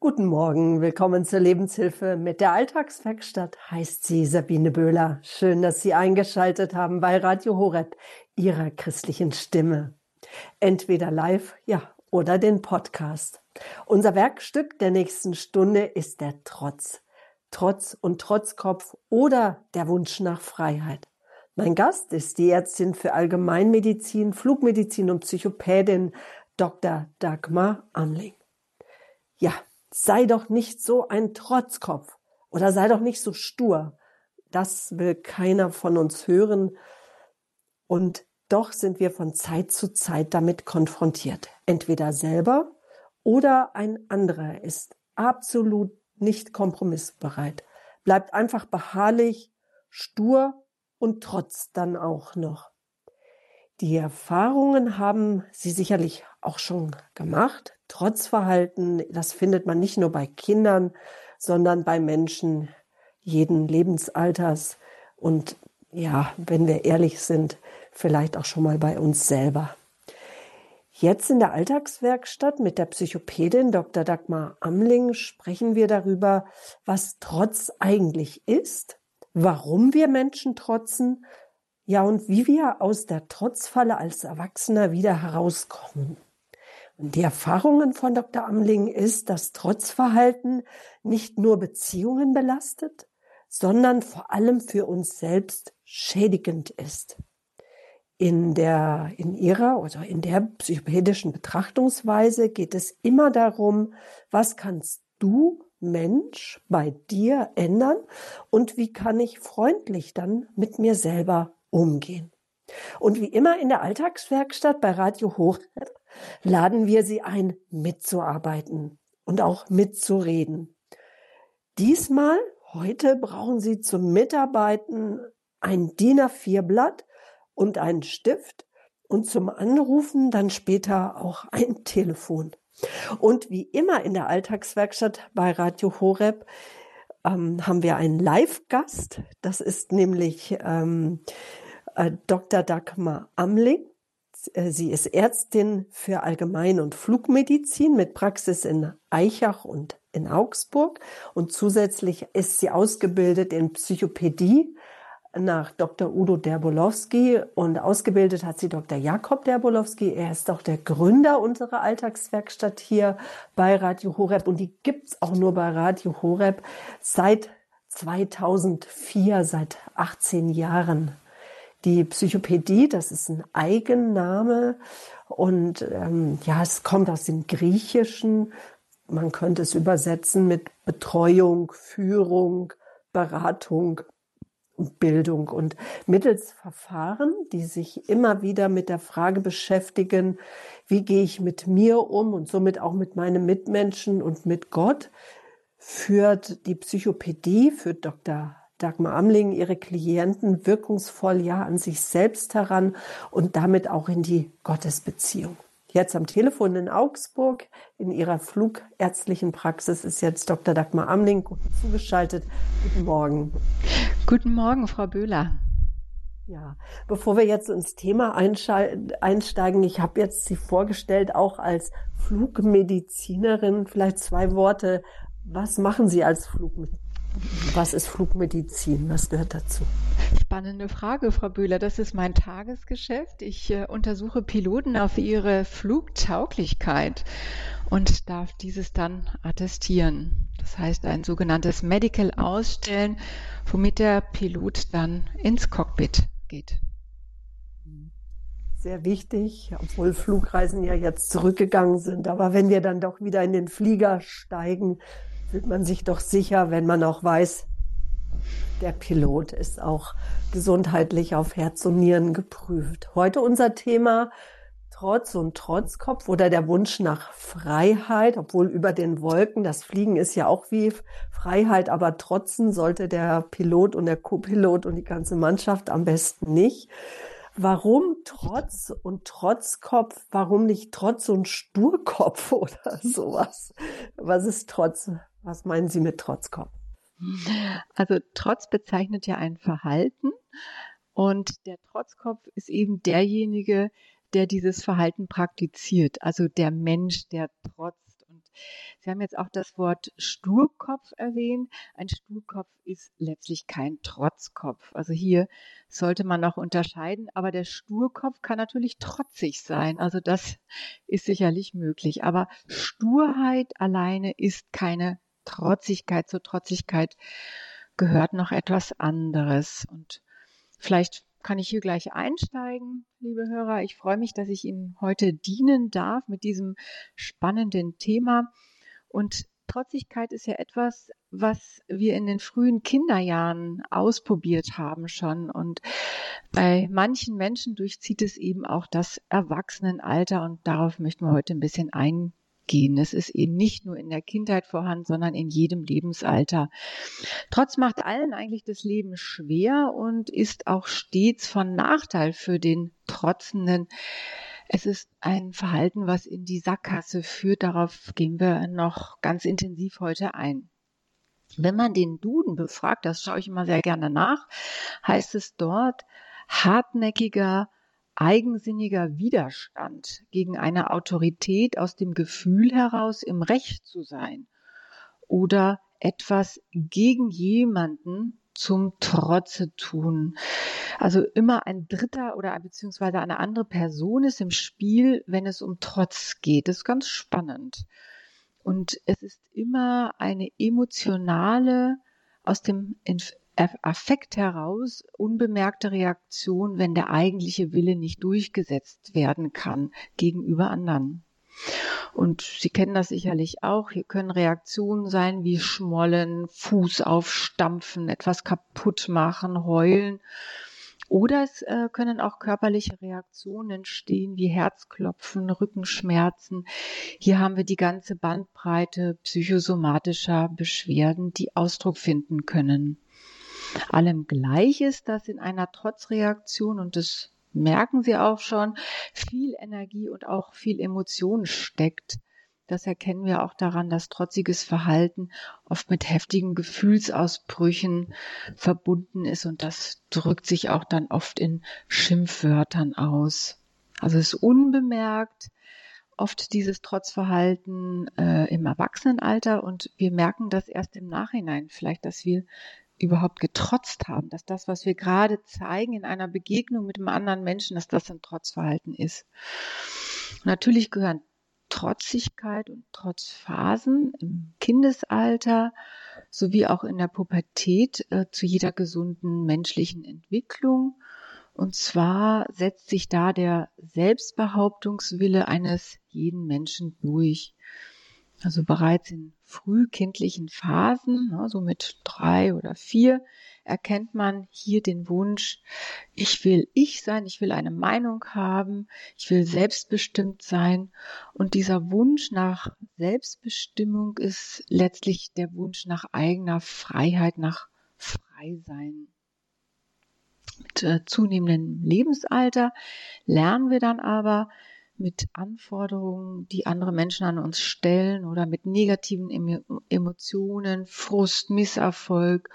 Guten Morgen, willkommen zur Lebenshilfe mit der Alltagswerkstatt, heißt sie Sabine Böhler. Schön, dass Sie eingeschaltet haben bei Radio Horeb, Ihrer christlichen Stimme. Entweder live, ja, oder den Podcast. Unser Werkstück der nächsten Stunde ist der Trotz. Trotz und Trotzkopf oder der Wunsch nach Freiheit. Mein Gast ist die Ärztin für Allgemeinmedizin, Flugmedizin und Psychopädin Dr. Dagmar Amling. Ja, sei doch nicht so ein Trotzkopf oder sei doch nicht so stur. Das will keiner von uns hören. Und doch sind wir von Zeit zu Zeit damit konfrontiert. Entweder selber oder ein anderer ist absolut nicht kompromissbereit, bleibt einfach beharrlich, stur und trotz dann auch noch. Die Erfahrungen haben Sie sicherlich auch schon gemacht. Trotzverhalten, das findet man nicht nur bei Kindern, sondern bei Menschen jeden Lebensalters und ja, wenn wir ehrlich sind, vielleicht auch schon mal bei uns selber. Jetzt in der Alltagswerkstatt mit der Psychopädin Dr. Dagmar Amling sprechen wir darüber, was Trotz eigentlich ist, warum wir Menschen trotzen, ja, und wie wir aus der Trotzfalle als Erwachsener wieder herauskommen. Die Erfahrungen von Dr. Amling ist, dass Trotzverhalten nicht nur Beziehungen belastet, sondern vor allem für uns selbst schädigend ist. In der, in ihrer oder in der psychopädischen Betrachtungsweise geht es immer darum, was kannst du Mensch bei dir ändern und wie kann ich freundlich dann mit mir selber umgehen. Und wie immer in der Alltagswerkstatt bei Radio Hoch laden wir Sie ein, mitzuarbeiten und auch mitzureden. Diesmal, heute, brauchen Sie zum Mitarbeiten ein DIN A4-Blatt und einen Stift und zum Anrufen dann später auch ein Telefon. Und wie immer in der Alltagswerkstatt bei Radio Horeb ähm, haben wir einen Live-Gast. Das ist nämlich ähm, äh, Dr. Dagmar Amling. Äh, sie ist Ärztin für Allgemein- und Flugmedizin mit Praxis in Eichach und in Augsburg. Und zusätzlich ist sie ausgebildet in Psychopädie nach Dr. Udo Derbolowski und ausgebildet hat sie Dr. Jakob Derbolowski. Er ist auch der Gründer unserer Alltagswerkstatt hier bei Radio Horeb und die gibt's auch nur bei Radio Horeb seit 2004, seit 18 Jahren. Die Psychopädie, das ist ein Eigenname und ähm, ja, es kommt aus dem Griechischen. Man könnte es übersetzen mit Betreuung, Führung, Beratung, Bildung und mittels Verfahren, die sich immer wieder mit der Frage beschäftigen, wie gehe ich mit mir um und somit auch mit meinen Mitmenschen und mit Gott, führt die Psychopädie, führt Dr. Dagmar Amling ihre Klienten wirkungsvoll ja an sich selbst heran und damit auch in die Gottesbeziehung. Jetzt am Telefon in Augsburg in ihrer flugärztlichen Praxis ist jetzt Dr. Dagmar Amling zugeschaltet. Guten Morgen. Guten Morgen, Frau Böhler. Ja, bevor wir jetzt ins Thema einsteigen, ich habe jetzt Sie vorgestellt, auch als Flugmedizinerin. Vielleicht zwei Worte. Was machen Sie als Flugmedizinerin? Was ist Flugmedizin? Was gehört dazu? Spannende Frage, Frau Bühler. Das ist mein Tagesgeschäft. Ich äh, untersuche Piloten auf ihre Flugtauglichkeit und darf dieses dann attestieren. Das heißt, ein sogenanntes Medical ausstellen, womit der Pilot dann ins Cockpit geht. Sehr wichtig, obwohl Flugreisen ja jetzt zurückgegangen sind. Aber wenn wir dann doch wieder in den Flieger steigen, fühlt man sich doch sicher, wenn man auch weiß, der Pilot ist auch gesundheitlich auf Herz und Nieren geprüft. Heute unser Thema Trotz und Trotzkopf oder der Wunsch nach Freiheit, obwohl über den Wolken, das Fliegen ist ja auch wie Freiheit, aber trotzen sollte der Pilot und der Co-Pilot und die ganze Mannschaft am besten nicht. Warum Trotz und Trotzkopf? Warum nicht Trotz und Sturkopf oder sowas? Was ist Trotz? Was meinen Sie mit Trotzkopf? Also Trotz bezeichnet ja ein Verhalten und der Trotzkopf ist eben derjenige, der dieses Verhalten praktiziert, also der Mensch, der trotzt. Und Sie haben jetzt auch das Wort Sturkopf erwähnt. Ein Sturkopf ist letztlich kein Trotzkopf. Also hier sollte man noch unterscheiden. Aber der Sturkopf kann natürlich trotzig sein. Also das ist sicherlich möglich. Aber Sturheit alleine ist keine Trotzigkeit. Zur Trotzigkeit gehört noch etwas anderes. Und vielleicht kann ich hier gleich einsteigen, liebe Hörer. Ich freue mich, dass ich Ihnen heute dienen darf mit diesem spannenden Thema. Und Trotzigkeit ist ja etwas, was wir in den frühen Kinderjahren ausprobiert haben schon. Und bei manchen Menschen durchzieht es eben auch das Erwachsenenalter. Und darauf möchten wir heute ein bisschen eingehen gehen. Es ist eben nicht nur in der Kindheit vorhanden, sondern in jedem Lebensalter. Trotz macht allen eigentlich das Leben schwer und ist auch stets von Nachteil für den Trotzenden. Es ist ein Verhalten, was in die Sackgasse führt. Darauf gehen wir noch ganz intensiv heute ein. Wenn man den Duden befragt, das schaue ich immer sehr gerne nach, heißt es dort hartnäckiger, eigensinniger Widerstand gegen eine Autorität aus dem Gefühl heraus im Recht zu sein oder etwas gegen jemanden zum Trotze tun. Also immer ein Dritter oder beziehungsweise eine andere Person ist im Spiel, wenn es um Trotz geht. Das ist ganz spannend. Und es ist immer eine emotionale, aus dem Affekt heraus unbemerkte Reaktion, wenn der eigentliche Wille nicht durchgesetzt werden kann gegenüber anderen. Und Sie kennen das sicherlich auch. Hier können Reaktionen sein wie Schmollen, Fuß aufstampfen, etwas kaputt machen, heulen. Oder es äh, können auch körperliche Reaktionen entstehen wie Herzklopfen, Rückenschmerzen. Hier haben wir die ganze Bandbreite psychosomatischer Beschwerden, die Ausdruck finden können allem gleich ist, dass in einer Trotzreaktion, und das merken Sie auch schon, viel Energie und auch viel Emotion steckt. Das erkennen wir auch daran, dass trotziges Verhalten oft mit heftigen Gefühlsausbrüchen verbunden ist und das drückt sich auch dann oft in Schimpfwörtern aus. Also es ist unbemerkt, oft dieses Trotzverhalten äh, im Erwachsenenalter und wir merken das erst im Nachhinein, vielleicht, dass wir überhaupt getrotzt haben, dass das, was wir gerade zeigen in einer Begegnung mit einem anderen Menschen, dass das ein Trotzverhalten ist. Natürlich gehören Trotzigkeit und Trotzphasen im Kindesalter sowie auch in der Pubertät äh, zu jeder gesunden menschlichen Entwicklung. Und zwar setzt sich da der Selbstbehauptungswille eines jeden Menschen durch. Also bereits in frühkindlichen Phasen, ne, so mit drei oder vier, erkennt man hier den Wunsch, ich will ich sein, ich will eine Meinung haben, ich will selbstbestimmt sein. Und dieser Wunsch nach Selbstbestimmung ist letztlich der Wunsch nach eigener Freiheit, nach Freisein. Mit äh, zunehmendem Lebensalter lernen wir dann aber, mit Anforderungen, die andere Menschen an uns stellen oder mit negativen Emotionen, Frust, Misserfolg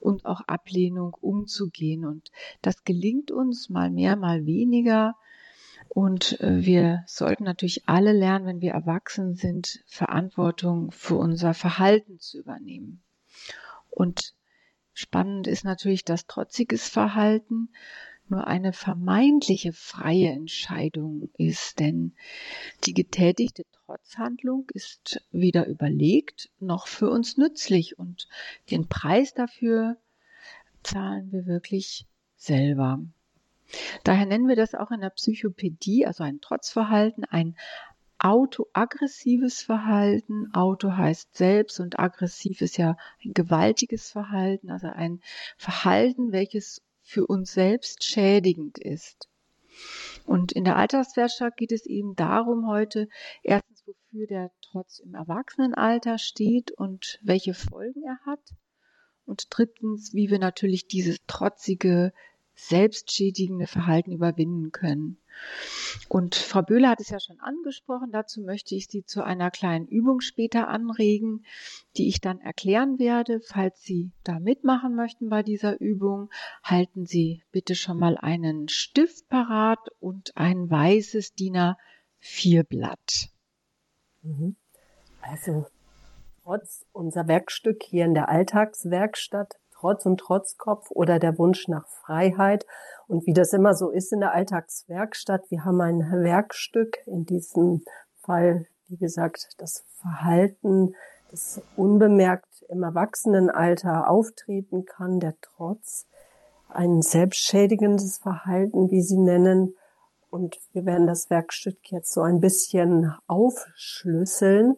und auch Ablehnung umzugehen. Und das gelingt uns mal mehr, mal weniger. Und äh, wir sollten natürlich alle lernen, wenn wir erwachsen sind, Verantwortung für unser Verhalten zu übernehmen. Und spannend ist natürlich das trotziges Verhalten nur eine vermeintliche freie Entscheidung ist, denn die getätigte Trotzhandlung ist weder überlegt noch für uns nützlich und den Preis dafür zahlen wir wirklich selber. Daher nennen wir das auch in der Psychopädie, also ein Trotzverhalten, ein autoaggressives Verhalten. Auto heißt selbst und aggressiv ist ja ein gewaltiges Verhalten, also ein Verhalten, welches für uns selbst schädigend ist. Und in der Alterswirtschaft geht es eben darum heute, erstens, wofür der Trotz im Erwachsenenalter steht und welche Folgen er hat. Und drittens, wie wir natürlich dieses trotzige, selbstschädigende Verhalten überwinden können. Und Frau Böhler hat es ja schon angesprochen. Dazu möchte ich Sie zu einer kleinen Übung später anregen, die ich dann erklären werde. Falls Sie da mitmachen möchten bei dieser Übung, halten Sie bitte schon mal einen Stift parat und ein weißes DIN A4 Blatt. Mhm. Also trotz unser Werkstück hier in der Alltagswerkstatt, Trotz und Trotzkopf oder der Wunsch nach Freiheit. Und wie das immer so ist in der Alltagswerkstatt, wir haben ein Werkstück, in diesem Fall, wie gesagt, das Verhalten, das unbemerkt im Erwachsenenalter auftreten kann, der Trotz, ein selbstschädigendes Verhalten, wie Sie nennen. Und wir werden das Werkstück jetzt so ein bisschen aufschlüsseln.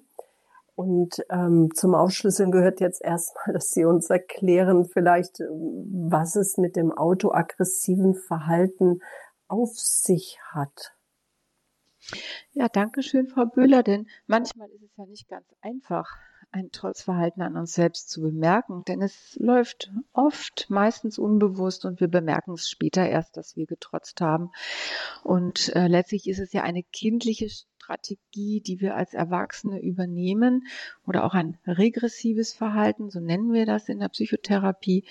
Und ähm, zum Aufschlüsseln gehört jetzt erstmal, dass Sie uns erklären, vielleicht, was es mit dem autoaggressiven Verhalten auf sich hat. Ja, danke schön, Frau Böhler, denn manchmal ist es ja nicht ganz einfach, ein Trotzverhalten an uns selbst zu bemerken, denn es läuft oft, meistens unbewusst und wir bemerken es später erst, dass wir getrotzt haben. Und äh, letztlich ist es ja eine kindliche Strategie, die wir als Erwachsene übernehmen oder auch ein regressives Verhalten, so nennen wir das in der Psychotherapie,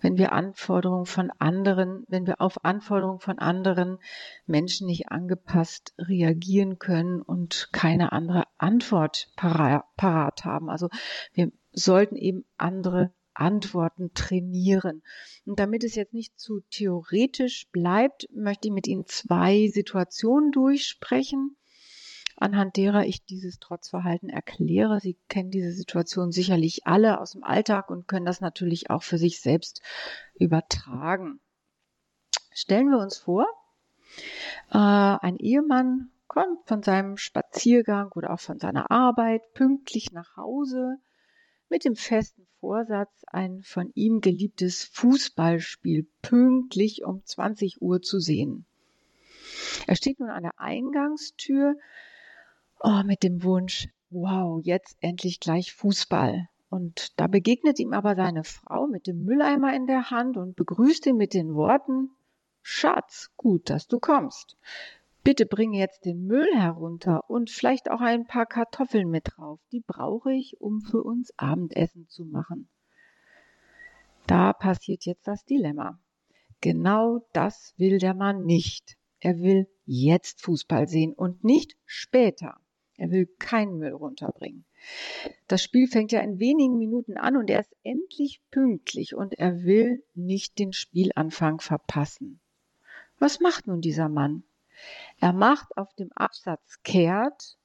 wenn wir Anforderungen von anderen, wenn wir auf Anforderungen von anderen Menschen nicht angepasst reagieren können und keine andere Antwort parat haben. Also wir sollten eben andere Antworten trainieren. Und damit es jetzt nicht zu theoretisch bleibt, möchte ich mit Ihnen zwei Situationen durchsprechen anhand derer ich dieses Trotzverhalten erkläre. Sie kennen diese Situation sicherlich alle aus dem Alltag und können das natürlich auch für sich selbst übertragen. Stellen wir uns vor, äh, ein Ehemann kommt von seinem Spaziergang oder auch von seiner Arbeit pünktlich nach Hause mit dem festen Vorsatz, ein von ihm geliebtes Fußballspiel pünktlich um 20 Uhr zu sehen. Er steht nun an der Eingangstür, oh, mit dem Wunsch, wow, jetzt endlich gleich Fußball. Und da begegnet ihm aber seine Frau mit dem Mülleimer in der Hand und begrüßt ihn mit den Worten, Schatz, gut, dass du kommst. Bitte bringe jetzt den Müll herunter und vielleicht auch ein paar Kartoffeln mit drauf. Die brauche ich, um für uns Abendessen zu machen. Da passiert jetzt das Dilemma. Genau das will der Mann nicht. Er will jetzt Fußball sehen und nicht später. Er will keinen Müll runterbringen. Das Spiel fängt ja in wenigen Minuten an und er ist endlich pünktlich und er will nicht den Spielanfang verpassen. Was macht nun dieser Mann? Er macht auf dem Absatz kehrt,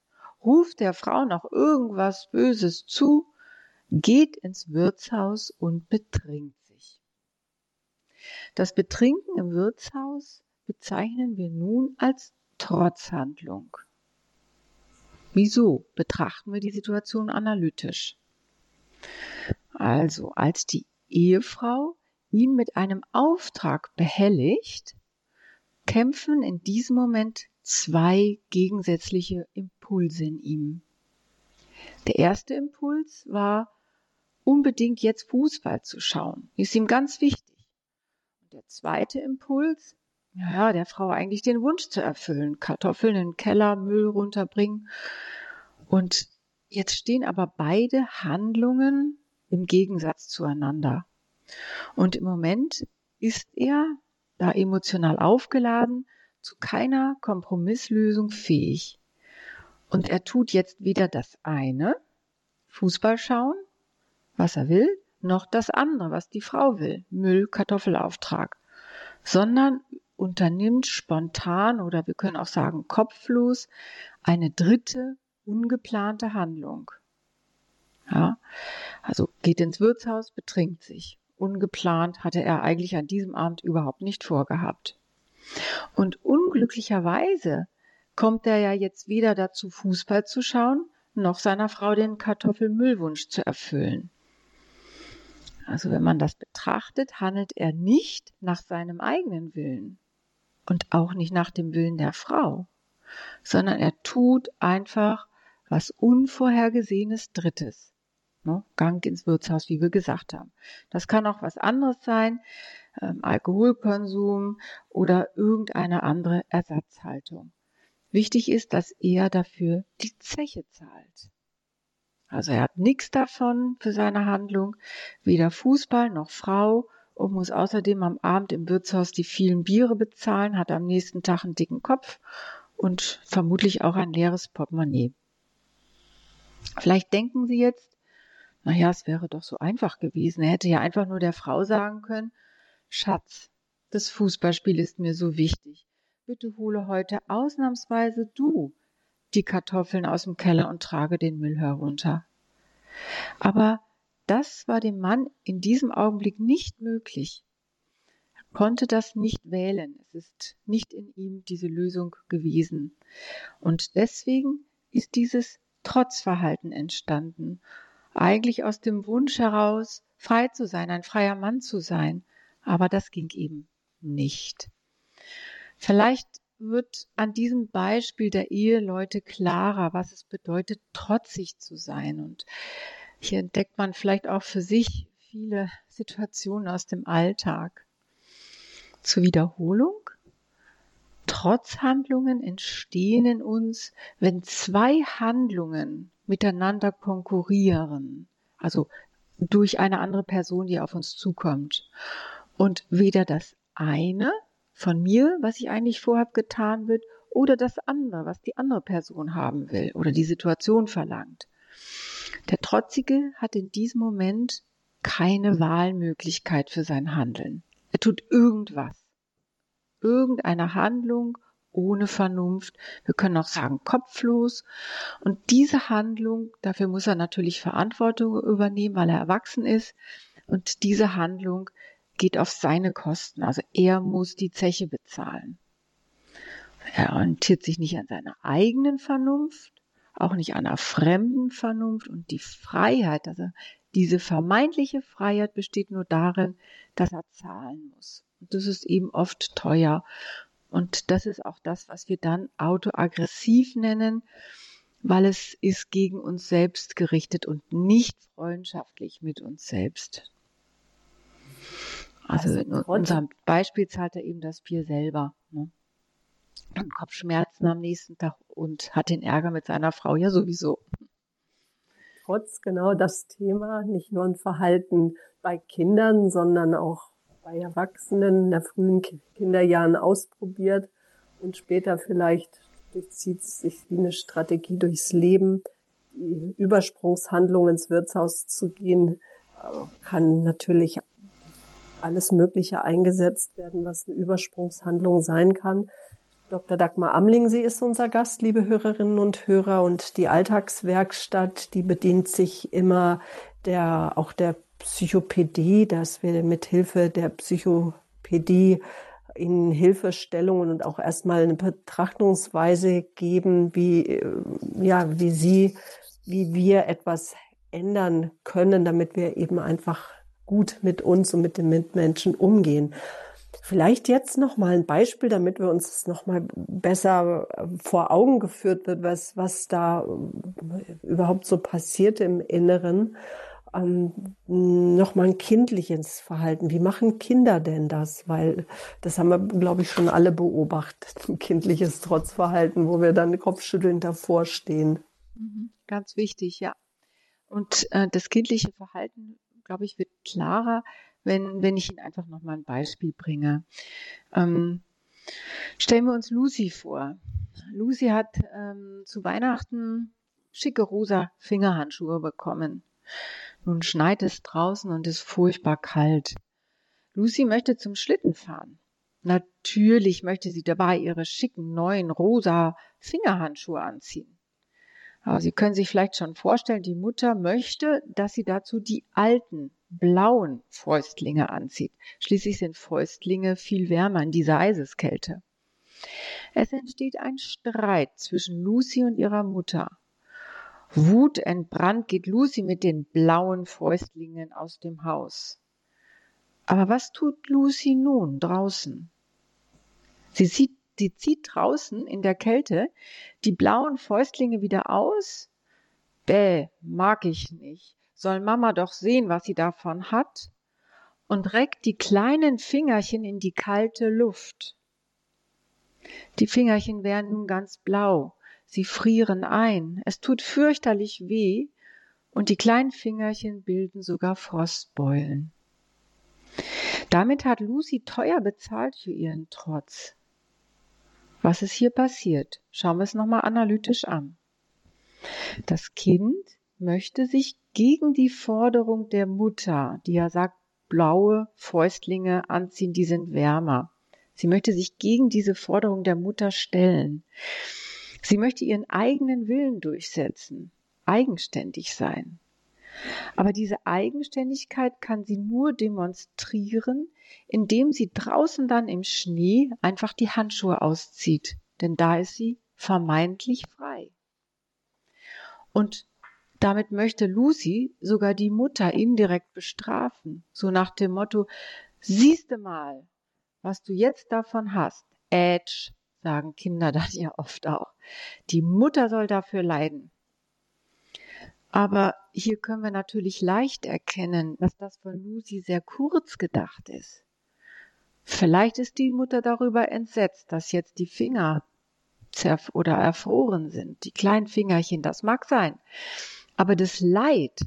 ruft der Frau noch irgendwas Böses zu, geht ins Wirtshaus und betrinkt sich. Das Betrinken im Wirtshaus bezeichnen wir nun als Trotzhandlung. Wieso betrachten wir die Situation analytisch? Also, als die Ehefrau ihn mit einem Auftrag behelligt, kämpfen in diesem Moment zwei gegensätzliche Impulse in ihm. Der erste Impuls war, unbedingt jetzt Fußball zu schauen. Ist ihm ganz wichtig. Und der zweite Impuls, ja, der Frau eigentlich den Wunsch zu erfüllen. Kartoffeln in den Keller, Müll runterbringen. Und jetzt stehen aber beide Handlungen im Gegensatz zueinander. Und im Moment ist er, da emotional aufgeladen, zu keiner Kompromisslösung fähig. Und er tut jetzt weder das eine, Fußball schauen, was er will, noch das andere, was die Frau will, Müll, Kartoffelauftrag, sondern unternimmt spontan oder wir können auch sagen kopflos eine dritte ungeplante Handlung. Ja, also geht ins Wirtshaus, betrinkt sich. Ungeplant hatte er eigentlich an diesem Abend überhaupt nicht vorgehabt. Und unglücklicherweise kommt er ja jetzt weder dazu, Fußball zu schauen, noch seiner Frau den Kartoffelmüllwunsch zu erfüllen. Also wenn man das betrachtet, handelt er nicht nach seinem eigenen Willen und auch nicht nach dem Willen der Frau, sondern er tut einfach was Unvorhergesehenes Drittes. Ne? Gang ins Wirtshaus, wie wir gesagt haben. Das kann auch was anderes sein, ähm, Alkoholkonsum oder irgendeine andere Ersatzhaltung. Wichtig ist, dass er dafür die Zeche zahlt. Also er hat nichts davon für seine Handlung, weder Fußball noch Frau und muss außerdem am Abend im Wirtshaus die vielen Biere bezahlen, hat am nächsten Tag einen dicken Kopf und vermutlich auch ein leeres Portemonnaie. Vielleicht denken Sie jetzt, naja, es wäre doch so einfach gewesen. Er hätte ja einfach nur der Frau sagen können, Schatz, das Fußballspiel ist mir so wichtig. Bitte hole heute ausnahmsweise du die Kartoffeln aus dem Keller und trage den Müll herunter. Aber das war dem Mann in diesem Augenblick nicht möglich. Er konnte das nicht wählen. Es ist nicht in ihm diese Lösung gewesen. Und deswegen ist dieses Trotzverhalten entstanden. Eigentlich aus dem Wunsch heraus, frei zu sein, ein freier Mann zu sein. Aber das ging eben nicht. Vielleicht wird an diesem Beispiel der Eheleute klarer, was es bedeutet, trotzig zu sein. Und hier entdeckt man vielleicht auch für sich viele Situationen aus dem Alltag. Zur Wiederholung. Trotzhandlungen entstehen in uns, wenn zwei Handlungen miteinander konkurrieren. Also durch eine andere Person, die auf uns zukommt. Und weder das eine von mir, was ich eigentlich vorhab, getan wird, oder das andere, was die andere Person haben will oder die Situation verlangt. Der Trotzige hat in diesem Moment keine Wahlmöglichkeit für sein Handeln. Er tut irgendwas. Irgendeine Handlung ohne Vernunft. Wir können auch sagen kopflos. Und diese Handlung, dafür muss er natürlich Verantwortung übernehmen, weil er erwachsen ist. Und diese Handlung geht auf seine Kosten. Also er muss die Zeche bezahlen. Er orientiert sich nicht an seiner eigenen Vernunft, auch nicht einer fremden Vernunft und die Freiheit, also diese vermeintliche Freiheit besteht nur darin, dass er zahlen muss. Und das ist eben oft teuer. Und das ist auch das, was wir dann autoaggressiv nennen, weil es ist gegen uns selbst gerichtet und nicht freundschaftlich mit uns selbst. Also, also in unserem Beispiel zahlt er eben das Bier selber. Ne? Kopfschmerzen am nächsten Tag und hat den Ärger mit seiner Frau ja sowieso. Trotz genau das Thema, nicht nur ein Verhalten bei Kindern, sondern auch bei Erwachsenen in der frühen Kinderjahren ausprobiert und später vielleicht durchzieht sich wie eine Strategie durchs Leben, die Übersprungshandlung ins Wirtshaus zu gehen, kann natürlich alles Mögliche eingesetzt werden, was eine Übersprungshandlung sein kann. Dr. Dagmar Amling, sie ist unser Gast, liebe Hörerinnen und Hörer, und die Alltagswerkstatt, die bedient sich immer der, auch der Psychopädie, dass wir mit Hilfe der Psychopädie ihnen Hilfestellungen und auch erstmal eine Betrachtungsweise geben, wie, ja, wie sie, wie wir etwas ändern können, damit wir eben einfach gut mit uns und mit den Mitmenschen umgehen. Vielleicht jetzt noch mal ein Beispiel, damit wir uns das noch mal besser äh, vor Augen geführt wird, was was da äh, überhaupt so passiert im Inneren. Ähm, noch mal ein kindliches Verhalten. Wie machen Kinder denn das? Weil das haben wir, glaube ich, schon alle beobachtet. Ein kindliches Trotzverhalten, wo wir dann kopfschüttelnd davor stehen. Mhm. Ganz wichtig, ja. Und äh, das kindliche Verhalten glaube ich, wird klarer, wenn, wenn ich Ihnen einfach nochmal ein Beispiel bringe. Ähm, stellen wir uns Lucy vor. Lucy hat ähm, zu Weihnachten schicke rosa Fingerhandschuhe bekommen. Nun schneit es draußen und ist furchtbar kalt. Lucy möchte zum Schlitten fahren. Natürlich möchte sie dabei ihre schicken neuen rosa Fingerhandschuhe anziehen. Aber Sie können sich vielleicht schon vorstellen, die Mutter möchte, dass sie dazu die alten blauen Fäustlinge anzieht. Schließlich sind Fäustlinge viel wärmer in dieser Eiseskälte. Es entsteht ein Streit zwischen Lucy und ihrer Mutter. Wutentbrannt geht Lucy mit den blauen Fäustlingen aus dem Haus. Aber was tut Lucy nun draußen? Sie sieht die zieht draußen in der Kälte die blauen Fäustlinge wieder aus. Bäh, mag ich nicht. Soll Mama doch sehen, was sie davon hat. Und reckt die kleinen Fingerchen in die kalte Luft. Die Fingerchen werden nun ganz blau. Sie frieren ein. Es tut fürchterlich weh. Und die kleinen Fingerchen bilden sogar Frostbeulen. Damit hat Lucy teuer bezahlt für ihren Trotz. Was ist hier passiert? Schauen wir es nochmal analytisch an. Das Kind möchte sich gegen die Forderung der Mutter, die ja sagt, blaue Fäustlinge anziehen, die sind wärmer. Sie möchte sich gegen diese Forderung der Mutter stellen. Sie möchte ihren eigenen Willen durchsetzen, eigenständig sein. Aber diese Eigenständigkeit kann sie nur demonstrieren, indem sie draußen dann im Schnee einfach die Handschuhe auszieht, denn da ist sie vermeintlich frei. Und damit möchte Lucy sogar die Mutter indirekt bestrafen, so nach dem Motto, siehste mal, was du jetzt davon hast. Edge, sagen Kinder dann ja oft auch. Die Mutter soll dafür leiden. Aber hier können wir natürlich leicht erkennen, dass das von Lucy sehr kurz gedacht ist. Vielleicht ist die Mutter darüber entsetzt, dass jetzt die Finger zerf oder erfroren sind, die kleinen Fingerchen, das mag sein. Aber das Leid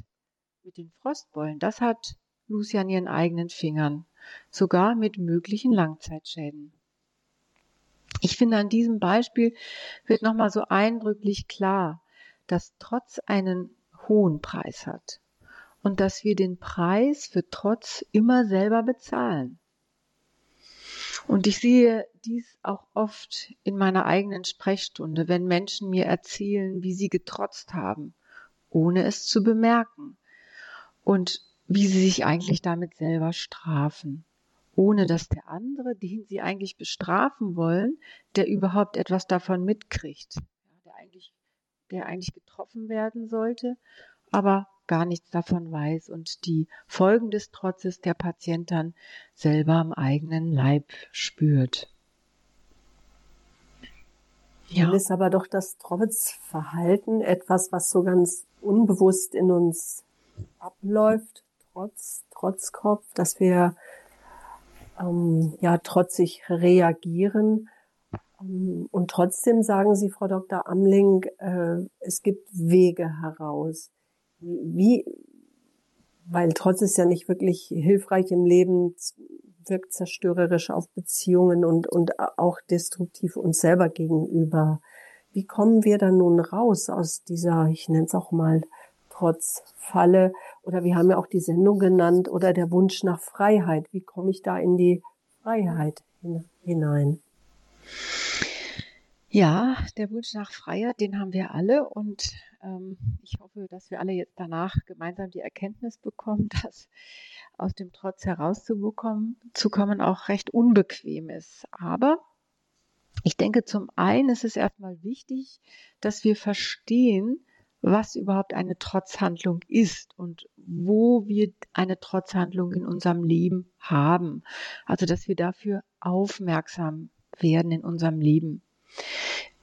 mit den Frostbeulen, das hat Lucy an ihren eigenen Fingern, sogar mit möglichen Langzeitschäden. Ich finde, an diesem Beispiel wird nochmal so eindrücklich klar, dass Trotz einen hohen Preis hat und dass wir den Preis für Trotz immer selber bezahlen. Und ich sehe dies auch oft in meiner eigenen Sprechstunde, wenn Menschen mir erzählen, wie sie getrotzt haben, ohne es zu bemerken. Und wie sie sich eigentlich damit selber strafen, ohne dass der andere, den sie eigentlich bestrafen wollen, der überhaupt etwas davon mitkriegt, der eigentlich, der eigentlich getroffen werden sollte, aber gar nichts davon weiß und die Folgen des Trotzes der Patient dann selber am eigenen Leib spürt. Ja. Dann ist aber doch das Trotzverhalten etwas, was so ganz unbewusst in uns abläuft, trotz, Trotzkopf, dass wir ähm, ja trotzig reagieren. Ähm, und trotzdem sagen Sie, Frau Dr. Amling, äh, es gibt Wege heraus. Wie, weil Trotz ist ja nicht wirklich hilfreich im Leben, wirkt zerstörerisch auf Beziehungen und, und auch destruktiv uns selber gegenüber. Wie kommen wir dann nun raus aus dieser, ich nenne es auch mal, Trotzfalle? Oder wir haben ja auch die Sendung genannt, oder der Wunsch nach Freiheit. Wie komme ich da in die Freiheit hinein? Ja, der Wunsch nach Freiheit, den haben wir alle und ähm, ich hoffe, dass wir alle jetzt danach gemeinsam die Erkenntnis bekommen, dass aus dem Trotz herauszubekommen, zu kommen auch recht unbequem ist. Aber ich denke, zum einen ist es erstmal wichtig, dass wir verstehen, was überhaupt eine Trotzhandlung ist und wo wir eine Trotzhandlung in unserem Leben haben. Also, dass wir dafür aufmerksam werden in unserem Leben.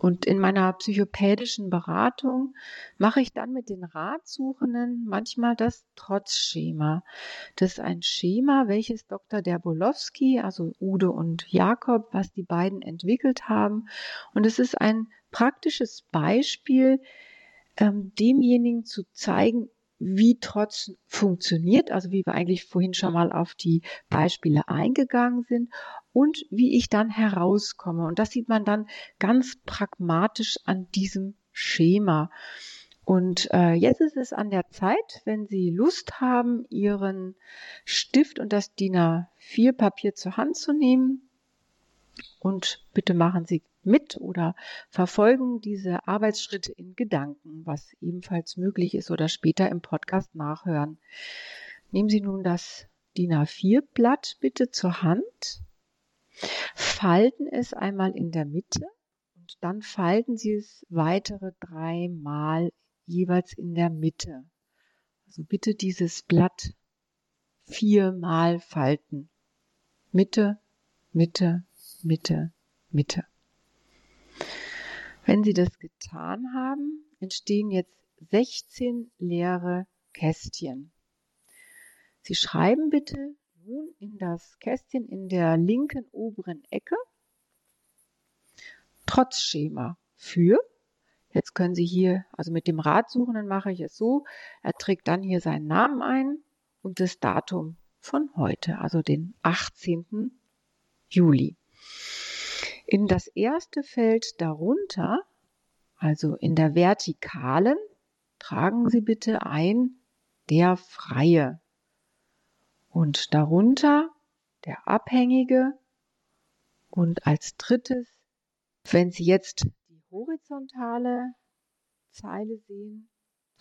Und in meiner psychopädischen Beratung mache ich dann mit den Ratsuchenden manchmal das Trotzschema. Das ist ein Schema, welches Dr. Derbolowski, also Ude und Jakob, was die beiden entwickelt haben. Und es ist ein praktisches Beispiel, ähm, demjenigen zu zeigen, wie Trotz funktioniert, also wie wir eigentlich vorhin schon mal auf die Beispiele eingegangen sind und wie ich dann herauskomme. Und das sieht man dann ganz pragmatisch an diesem Schema. Und äh, jetzt ist es an der Zeit, wenn Sie Lust haben, Ihren Stift und das DIN A4 Papier zur Hand zu nehmen. Und bitte machen Sie mit oder verfolgen diese Arbeitsschritte in Gedanken, was ebenfalls möglich ist oder später im Podcast nachhören. Nehmen Sie nun das DIN A4 Blatt bitte zur Hand falten es einmal in der Mitte und dann falten Sie es weitere dreimal jeweils in der Mitte. Also bitte dieses Blatt viermal falten. Mitte, Mitte, Mitte, Mitte. Wenn Sie das getan haben, entstehen jetzt 16 leere Kästchen. Sie schreiben bitte nun in das Kästchen in der linken oberen Ecke Trotzschema für. Jetzt können Sie hier, also mit dem Ratsuchenden mache ich es so, er trägt dann hier seinen Namen ein und das Datum von heute, also den 18. Juli. In das erste Feld darunter, also in der vertikalen tragen Sie bitte ein der Freie und darunter der Abhängige und als drittes, wenn Sie jetzt die horizontale Zeile sehen,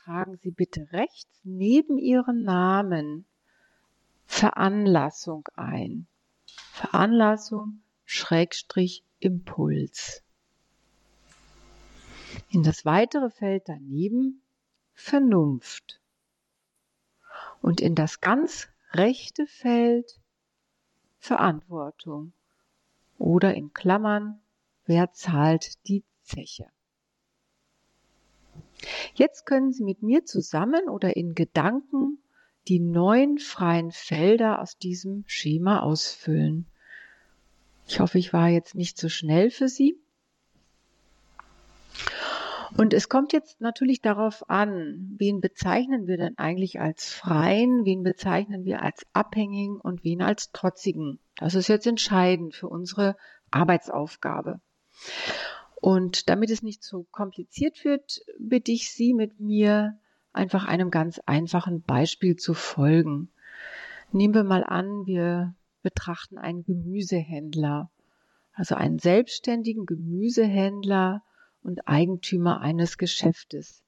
tragen Sie bitte rechts neben Ihren Namen Veranlassung ein. Veranlassung Schrägstrich Impuls. In das weitere Feld daneben Vernunft. Und in das ganz rechte Feld Verantwortung oder in Klammern, wer zahlt die Zeche. Jetzt können Sie mit mir zusammen oder in Gedanken die neun freien Felder aus diesem Schema ausfüllen. Ich hoffe, ich war jetzt nicht zu so schnell für Sie. Und es kommt jetzt natürlich darauf an, wen bezeichnen wir denn eigentlich als Freien, wen bezeichnen wir als Abhängigen und wen als Trotzigen. Das ist jetzt entscheidend für unsere Arbeitsaufgabe. Und damit es nicht so kompliziert wird, bitte ich Sie mit mir einfach einem ganz einfachen Beispiel zu folgen. Nehmen wir mal an, wir betrachten einen Gemüsehändler, also einen selbstständigen Gemüsehändler und Eigentümer eines Geschäftes.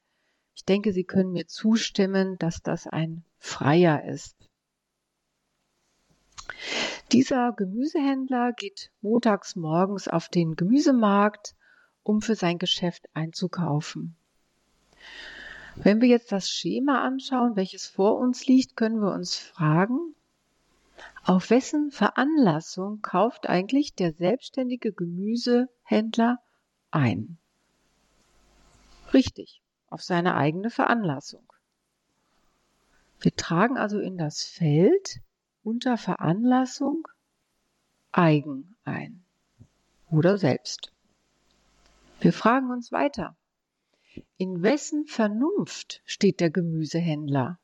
Ich denke, Sie können mir zustimmen, dass das ein Freier ist. Dieser Gemüsehändler geht montags morgens auf den Gemüsemarkt um für sein Geschäft einzukaufen. Wenn wir jetzt das Schema anschauen, welches vor uns liegt, können wir uns fragen, auf wessen Veranlassung kauft eigentlich der selbstständige Gemüsehändler ein? Richtig, auf seine eigene Veranlassung. Wir tragen also in das Feld unter Veranlassung eigen ein oder selbst. Wir fragen uns weiter. In wessen Vernunft steht der Gemüsehändler?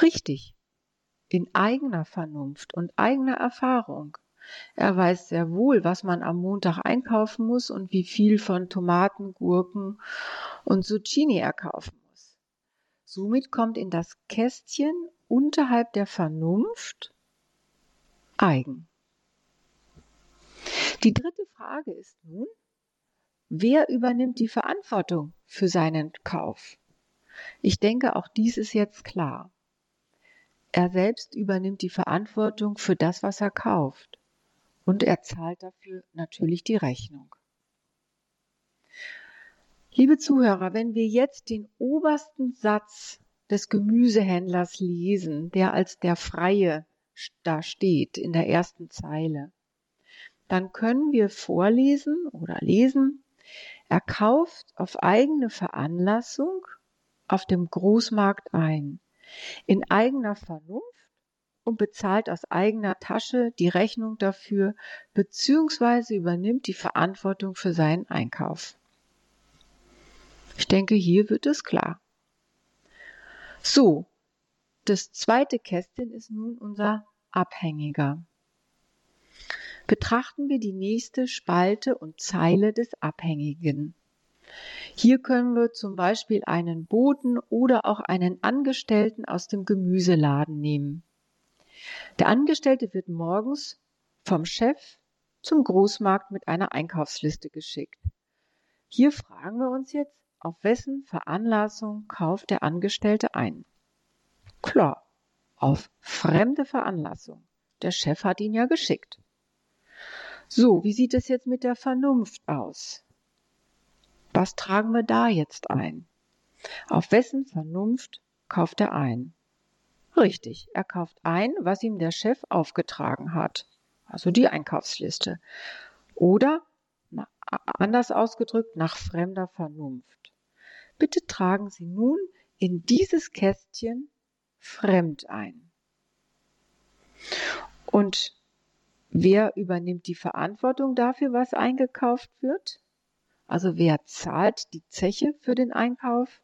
Richtig, in eigener Vernunft und eigener Erfahrung. Er weiß sehr wohl, was man am Montag einkaufen muss und wie viel von Tomaten, Gurken und Zucchini er kaufen muss. Somit kommt in das Kästchen unterhalb der Vernunft eigen. Die dritte Frage ist nun, wer übernimmt die Verantwortung für seinen Kauf? Ich denke, auch dies ist jetzt klar. Er selbst übernimmt die Verantwortung für das, was er kauft. Und er zahlt dafür natürlich die Rechnung. Liebe Zuhörer, wenn wir jetzt den obersten Satz des Gemüsehändlers lesen, der als der Freie da steht in der ersten Zeile, dann können wir vorlesen oder lesen, er kauft auf eigene Veranlassung auf dem Großmarkt ein, in eigener Vernunft und bezahlt aus eigener Tasche die Rechnung dafür beziehungsweise übernimmt die Verantwortung für seinen Einkauf. Ich denke, hier wird es klar. So, das zweite Kästchen ist nun unser Abhängiger betrachten wir die nächste Spalte und Zeile des Abhängigen. Hier können wir zum Beispiel einen Boten oder auch einen Angestellten aus dem Gemüseladen nehmen. Der Angestellte wird morgens vom Chef zum Großmarkt mit einer Einkaufsliste geschickt. Hier fragen wir uns jetzt, auf wessen Veranlassung kauft der Angestellte ein? Klar, auf fremde Veranlassung. Der Chef hat ihn ja geschickt. So, wie sieht es jetzt mit der Vernunft aus? Was tragen wir da jetzt ein? Auf wessen Vernunft kauft er ein? Richtig, er kauft ein, was ihm der Chef aufgetragen hat, also die Einkaufsliste. Oder, na, anders ausgedrückt, nach fremder Vernunft. Bitte tragen Sie nun in dieses Kästchen fremd ein. Und Wer übernimmt die Verantwortung dafür, was eingekauft wird? Also wer zahlt die Zeche für den Einkauf?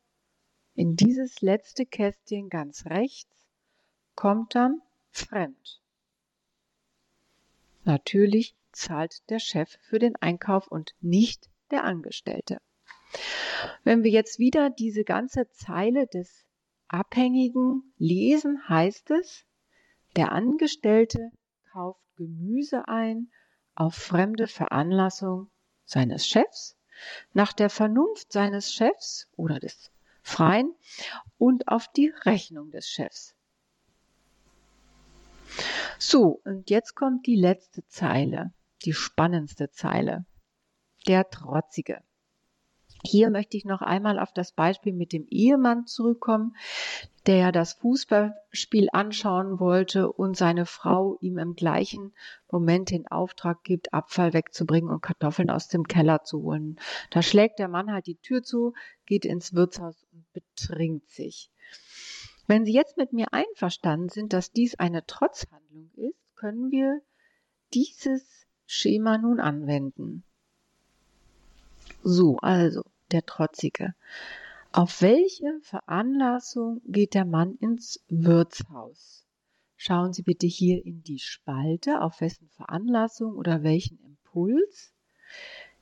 In dieses letzte Kästchen ganz rechts kommt dann fremd. Natürlich zahlt der Chef für den Einkauf und nicht der Angestellte. Wenn wir jetzt wieder diese ganze Zeile des Abhängigen lesen, heißt es, der Angestellte kauft Gemüse ein auf fremde Veranlassung seines Chefs, nach der Vernunft seines Chefs oder des Freien und auf die Rechnung des Chefs. So, und jetzt kommt die letzte Zeile, die spannendste Zeile. Der Trotzige. Hier möchte ich noch einmal auf das Beispiel mit dem Ehemann zurückkommen, der das Fußballspiel anschauen wollte und seine Frau ihm im gleichen Moment den Auftrag gibt, Abfall wegzubringen und Kartoffeln aus dem Keller zu holen. Da schlägt der Mann halt die Tür zu, geht ins Wirtshaus und betrinkt sich. Wenn Sie jetzt mit mir einverstanden sind, dass dies eine Trotzhandlung ist, können wir dieses Schema nun anwenden. So, also der Trotzige. Auf welche Veranlassung geht der Mann ins Wirtshaus? Schauen Sie bitte hier in die Spalte, auf wessen Veranlassung oder welchen Impuls.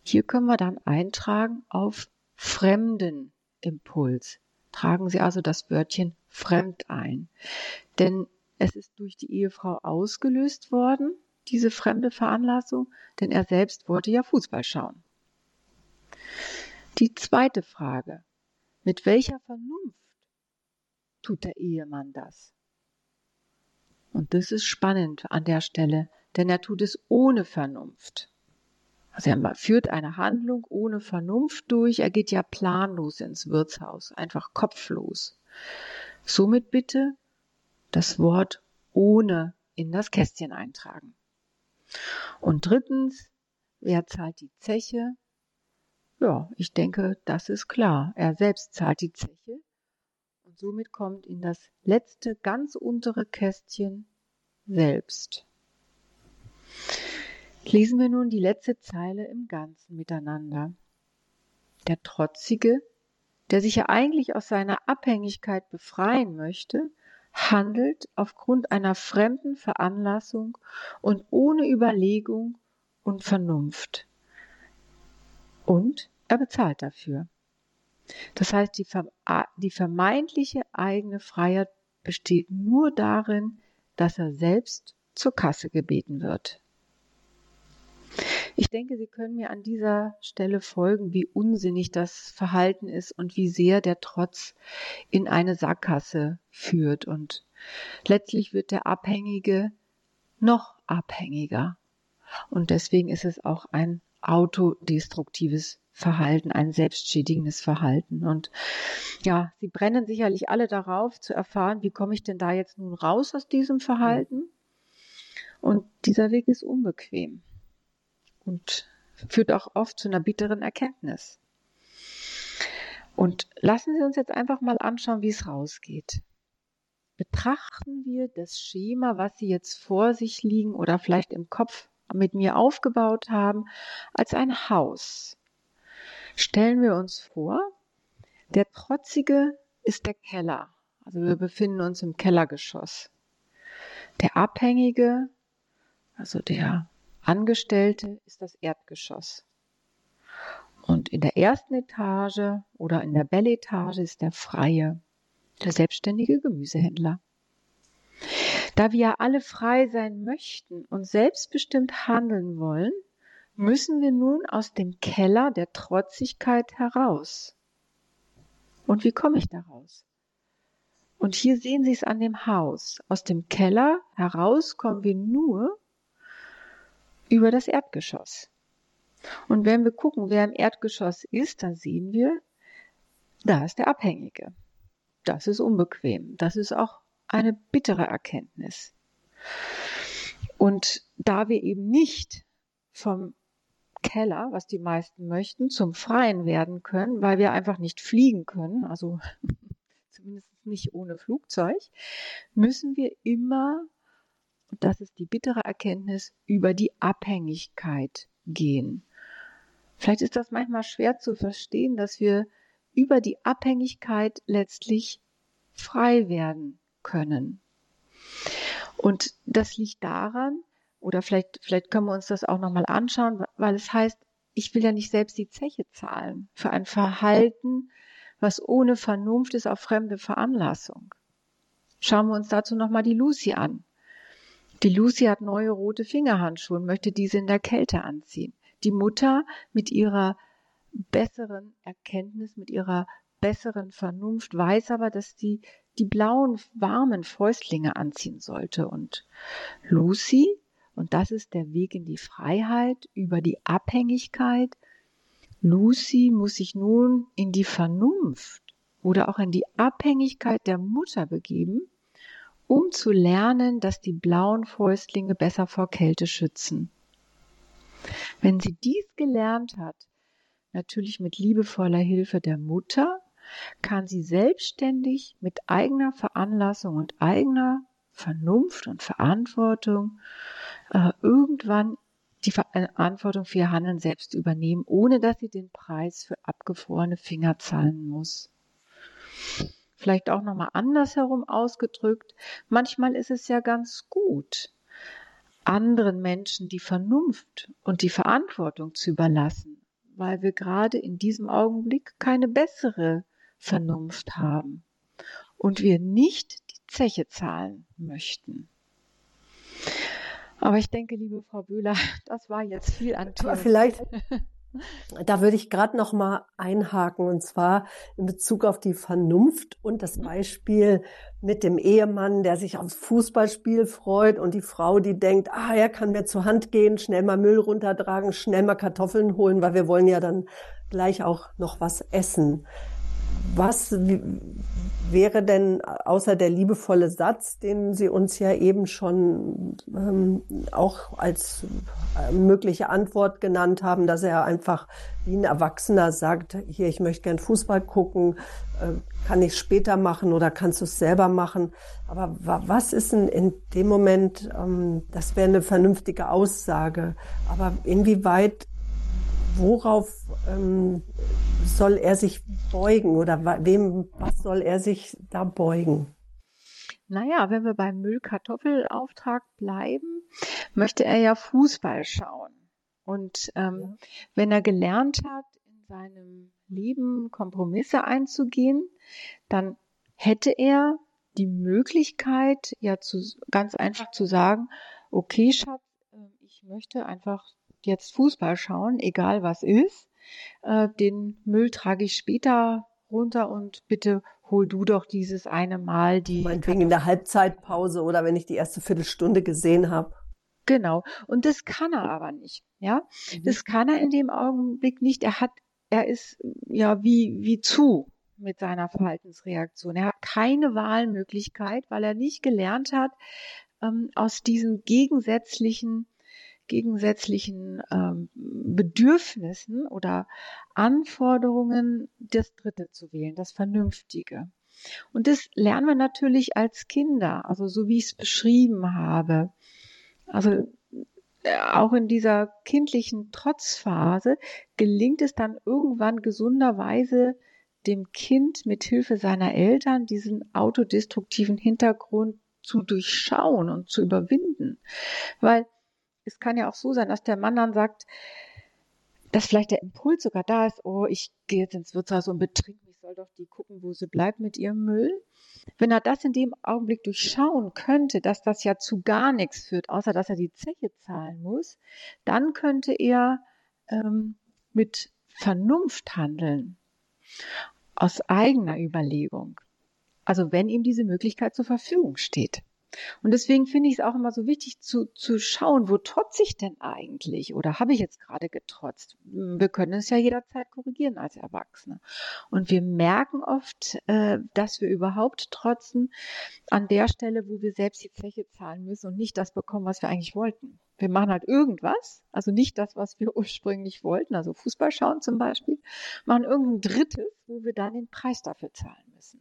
Hier können wir dann eintragen auf fremden Impuls. Tragen Sie also das Wörtchen fremd ein. Denn es ist durch die Ehefrau ausgelöst worden, diese fremde Veranlassung, denn er selbst wollte ja Fußball schauen. Die zweite Frage. Mit welcher Vernunft tut der Ehemann das? Und das ist spannend an der Stelle, denn er tut es ohne Vernunft. Also er führt eine Handlung ohne Vernunft durch, er geht ja planlos ins Wirtshaus, einfach kopflos. Somit bitte das Wort ohne in das Kästchen eintragen. Und drittens, wer zahlt die Zeche? Ja, ich denke, das ist klar. Er selbst zahlt die Zeche und somit kommt in das letzte ganz untere Kästchen selbst. Lesen wir nun die letzte Zeile im Ganzen miteinander. Der Trotzige, der sich ja eigentlich aus seiner Abhängigkeit befreien möchte, handelt aufgrund einer fremden Veranlassung und ohne Überlegung und Vernunft und er bezahlt dafür. Das heißt, die, die vermeintliche eigene Freiheit besteht nur darin, dass er selbst zur Kasse gebeten wird. Ich denke, Sie können mir an dieser Stelle folgen, wie unsinnig das Verhalten ist und wie sehr der Trotz in eine Sackgasse führt. Und letztlich wird der Abhängige noch abhängiger. Und deswegen ist es auch ein autodestruktives Verhalten, ein selbstschädigendes Verhalten. Und ja, sie brennen sicherlich alle darauf zu erfahren, wie komme ich denn da jetzt nun raus aus diesem Verhalten? Und dieser Weg ist unbequem und führt auch oft zu einer bitteren Erkenntnis. Und lassen Sie uns jetzt einfach mal anschauen, wie es rausgeht. Betrachten wir das Schema, was Sie jetzt vor sich liegen oder vielleicht im Kopf mit mir aufgebaut haben, als ein Haus. Stellen wir uns vor, der Trotzige ist der Keller. Also wir befinden uns im Kellergeschoss. Der Abhängige, also der Angestellte, ist das Erdgeschoss. Und in der ersten Etage oder in der Belletage ist der Freie, der selbstständige Gemüsehändler. Da wir alle frei sein möchten und selbstbestimmt handeln wollen, müssen wir nun aus dem Keller der Trotzigkeit heraus. Und wie komme ich daraus? Und hier sehen Sie es an dem Haus. Aus dem Keller heraus kommen wir nur über das Erdgeschoss. Und wenn wir gucken, wer im Erdgeschoss ist, dann sehen wir, da ist der Abhängige. Das ist unbequem. Das ist auch eine bittere Erkenntnis. Und da wir eben nicht vom Keller, was die meisten möchten, zum Freien werden können, weil wir einfach nicht fliegen können, also zumindest nicht ohne Flugzeug, müssen wir immer, das ist die bittere Erkenntnis, über die Abhängigkeit gehen. Vielleicht ist das manchmal schwer zu verstehen, dass wir über die Abhängigkeit letztlich frei werden können. Und das liegt daran, oder vielleicht, vielleicht können wir uns das auch nochmal anschauen, weil es heißt, ich will ja nicht selbst die Zeche zahlen für ein Verhalten, was ohne Vernunft ist auf fremde Veranlassung. Schauen wir uns dazu nochmal die Lucy an. Die Lucy hat neue rote Fingerhandschuhe und möchte diese in der Kälte anziehen. Die Mutter mit ihrer besseren Erkenntnis, mit ihrer besseren Vernunft weiß aber, dass sie die blauen, warmen Fäustlinge anziehen sollte. Und Lucy, und das ist der Weg in die Freiheit über die Abhängigkeit, Lucy muss sich nun in die Vernunft oder auch in die Abhängigkeit der Mutter begeben, um zu lernen, dass die blauen Fäustlinge besser vor Kälte schützen. Wenn sie dies gelernt hat, natürlich mit liebevoller Hilfe der Mutter, kann sie selbstständig mit eigener Veranlassung und eigener Vernunft und Verantwortung äh, irgendwann die Verantwortung für ihr Handeln selbst übernehmen, ohne dass sie den Preis für abgefrorene Finger zahlen muss. Vielleicht auch nochmal andersherum ausgedrückt. Manchmal ist es ja ganz gut, anderen Menschen die Vernunft und die Verantwortung zu überlassen, weil wir gerade in diesem Augenblick keine bessere Vernunft haben und wir nicht die Zeche zahlen möchten. Aber ich denke, liebe Frau Bühler, das war jetzt viel an. Vielleicht, da würde ich gerade noch mal einhaken und zwar in Bezug auf die Vernunft und das Beispiel mit dem Ehemann, der sich aufs Fußballspiel freut und die Frau, die denkt, ah, er kann mir zur Hand gehen, schnell mal Müll runtertragen, schnell mal Kartoffeln holen, weil wir wollen ja dann gleich auch noch was essen. Was wäre denn außer der liebevolle Satz, den Sie uns ja eben schon ähm, auch als äh, mögliche Antwort genannt haben, dass er einfach wie ein Erwachsener sagt, hier, ich möchte gern Fußball gucken, äh, kann ich später machen oder kannst du es selber machen? Aber was ist denn in dem Moment, ähm, das wäre eine vernünftige Aussage, aber inwieweit worauf ähm, soll er sich beugen oder wem, was soll er sich da beugen? Naja, wenn wir beim Müllkartoffelauftrag bleiben, möchte er ja Fußball schauen. Und ähm, ja. wenn er gelernt hat, in seinem Leben Kompromisse einzugehen, dann hätte er die Möglichkeit, ja zu, ganz einfach zu sagen, okay, Schatz, ähm, ich möchte einfach jetzt Fußball schauen, egal was ist. Äh, den Müll trage ich später runter und bitte hol du doch dieses eine Mal die. Meinetwegen in der Halbzeitpause oder wenn ich die erste Viertelstunde gesehen habe. Genau. Und das kann er aber nicht. Ja, mhm. das kann er in dem Augenblick nicht. Er hat, er ist ja wie, wie zu mit seiner Verhaltensreaktion. Er hat keine Wahlmöglichkeit, weil er nicht gelernt hat, ähm, aus diesen gegensätzlichen gegensätzlichen ähm, Bedürfnissen oder Anforderungen das Dritte zu wählen, das Vernünftige. Und das lernen wir natürlich als Kinder, also so wie ich es beschrieben habe. Also äh, auch in dieser kindlichen Trotzphase gelingt es dann irgendwann gesunderweise dem Kind mit Hilfe seiner Eltern diesen autodestruktiven Hintergrund zu durchschauen und zu überwinden. Weil es kann ja auch so sein, dass der Mann dann sagt, dass vielleicht der Impuls sogar da ist, oh, ich gehe jetzt ins Wirtshaus und betrink mich, soll doch die gucken, wo sie bleibt mit ihrem Müll. Wenn er das in dem Augenblick durchschauen könnte, dass das ja zu gar nichts führt, außer dass er die Zeche zahlen muss, dann könnte er ähm, mit Vernunft handeln, aus eigener Überlegung. Also wenn ihm diese Möglichkeit zur Verfügung steht. Und deswegen finde ich es auch immer so wichtig zu, zu schauen, wo trotze ich denn eigentlich? Oder habe ich jetzt gerade getrotzt? Wir können es ja jederzeit korrigieren als Erwachsene. Und wir merken oft, äh, dass wir überhaupt trotzen an der Stelle, wo wir selbst die Fläche zahlen müssen und nicht das bekommen, was wir eigentlich wollten. Wir machen halt irgendwas, also nicht das, was wir ursprünglich wollten, also Fußball schauen zum Beispiel, machen irgendein Drittes, wo wir dann den Preis dafür zahlen müssen.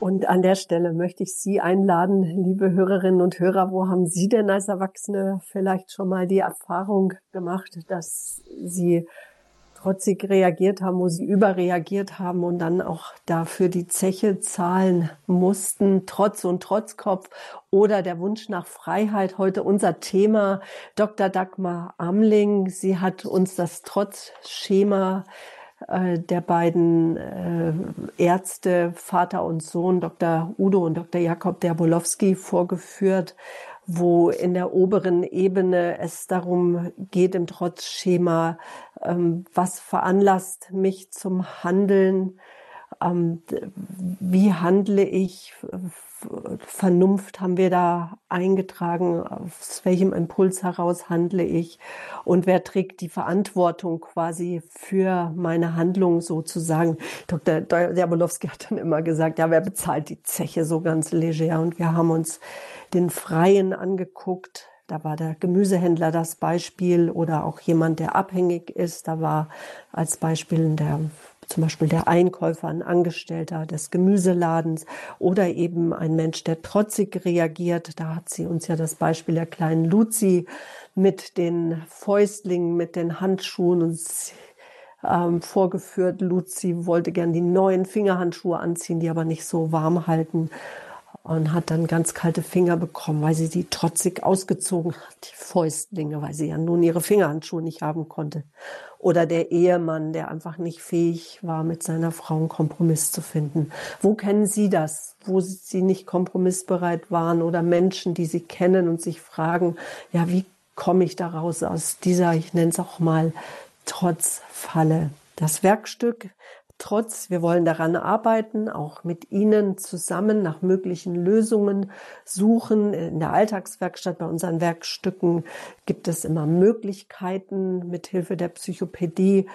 Und an der Stelle möchte ich Sie einladen, liebe Hörerinnen und Hörer, wo haben Sie denn als Erwachsene vielleicht schon mal die Erfahrung gemacht, dass Sie trotzig reagiert haben, wo sie überreagiert haben und dann auch dafür die Zeche zahlen mussten, Trotz und Trotzkopf oder der Wunsch nach Freiheit. Heute unser Thema. Dr. Dagmar Amling, sie hat uns das Trotzschema äh, der beiden äh, Ärzte, Vater und Sohn, Dr. Udo und Dr. Jakob Derbolowski, vorgeführt wo in der oberen Ebene es darum geht, im Trotzschema, ähm, was veranlasst mich zum Handeln, ähm, wie handle ich, Vernunft haben wir da eingetragen, aus welchem Impuls heraus handle ich und wer trägt die Verantwortung quasi für meine Handlung sozusagen. Dr. Derbolowski hat dann immer gesagt, ja, wer bezahlt die Zeche so ganz leger und wir haben uns den Freien angeguckt. Da war der Gemüsehändler das Beispiel oder auch jemand, der abhängig ist. Da war als Beispiel der, zum Beispiel der Einkäufer, ein Angestellter des Gemüseladens oder eben ein Mensch, der trotzig reagiert. Da hat sie uns ja das Beispiel der kleinen Luzi mit den Fäustlingen, mit den Handschuhen und ähm, vorgeführt. Luzi wollte gern die neuen Fingerhandschuhe anziehen, die aber nicht so warm halten und hat dann ganz kalte Finger bekommen, weil sie die trotzig ausgezogen hat, die Fäustlinge, weil sie ja nun ihre Fingerhandschuhe nicht haben konnte. Oder der Ehemann, der einfach nicht fähig war, mit seiner Frau einen Kompromiss zu finden. Wo kennen Sie das, wo Sie nicht kompromissbereit waren oder Menschen, die Sie kennen und sich fragen, ja, wie komme ich daraus aus dieser, ich nenne es auch mal, Trotzfalle? Das Werkstück Trotz, wir wollen daran arbeiten, auch mit Ihnen zusammen nach möglichen Lösungen suchen. In der Alltagswerkstatt bei unseren Werkstücken gibt es immer Möglichkeiten mit Hilfe der Psychopädie.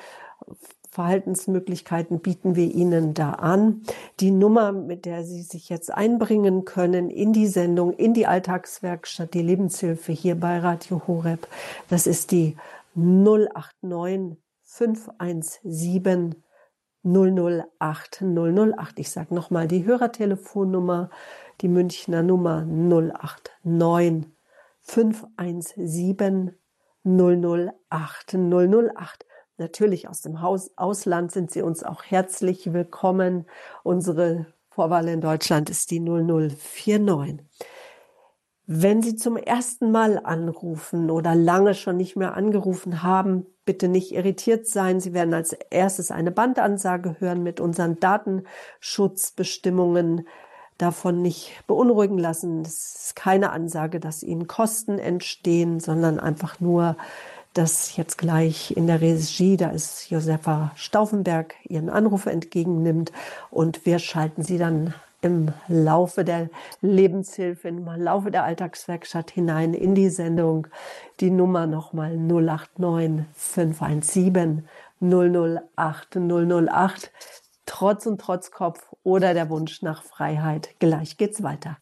Verhaltensmöglichkeiten bieten wir Ihnen da an. Die Nummer, mit der Sie sich jetzt einbringen können in die Sendung, in die Alltagswerkstatt, die Lebenshilfe hier bei Radio Horeb, das ist die 089 517 008 008. Ich sage nochmal die Hörertelefonnummer, die Münchner Nummer 089 517 008 008. Natürlich aus dem Haus, Ausland sind Sie uns auch herzlich willkommen. Unsere Vorwahl in Deutschland ist die 0049. Wenn Sie zum ersten Mal anrufen oder lange schon nicht mehr angerufen haben, bitte nicht irritiert sein. Sie werden als erstes eine Bandansage hören mit unseren Datenschutzbestimmungen. Davon nicht beunruhigen lassen. Es ist keine Ansage, dass Ihnen Kosten entstehen, sondern einfach nur, dass jetzt gleich in der Regie, da ist Josefa Stauffenberg, Ihren Anruf entgegennimmt und wir schalten Sie dann im Laufe der Lebenshilfe, im Laufe der Alltagswerkstatt hinein in die Sendung. Die Nummer nochmal 089 517 008 008. Trotz und Trotzkopf oder der Wunsch nach Freiheit. Gleich geht's weiter.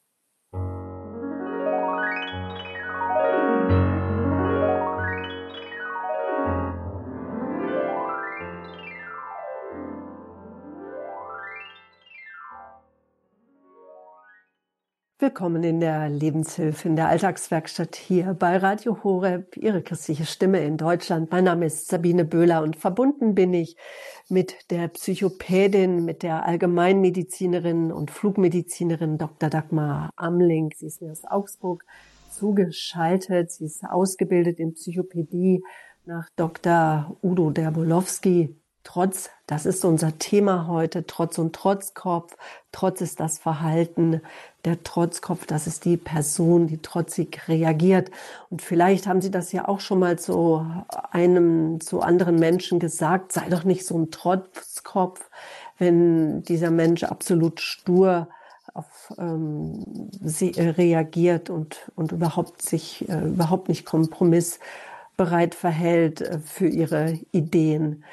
Willkommen in der Lebenshilfe, in der Alltagswerkstatt hier bei Radio Horeb, Ihre christliche Stimme in Deutschland. Mein Name ist Sabine Böhler und verbunden bin ich mit der Psychopädin, mit der Allgemeinmedizinerin und Flugmedizinerin Dr. Dagmar Amling. Sie ist mir aus Augsburg zugeschaltet. Sie ist ausgebildet in Psychopädie nach Dr. Udo Derbolowski Trotz, das ist unser Thema heute, Trotz und Trotzkopf. Trotz ist das Verhalten, der Trotzkopf, das ist die Person, die trotzig reagiert. Und vielleicht haben Sie das ja auch schon mal zu einem, zu anderen Menschen gesagt, sei doch nicht so ein Trotzkopf, wenn dieser Mensch absolut stur auf ähm, sie äh, reagiert und, und überhaupt sich äh, überhaupt nicht kompromissbereit verhält äh, für ihre Ideen.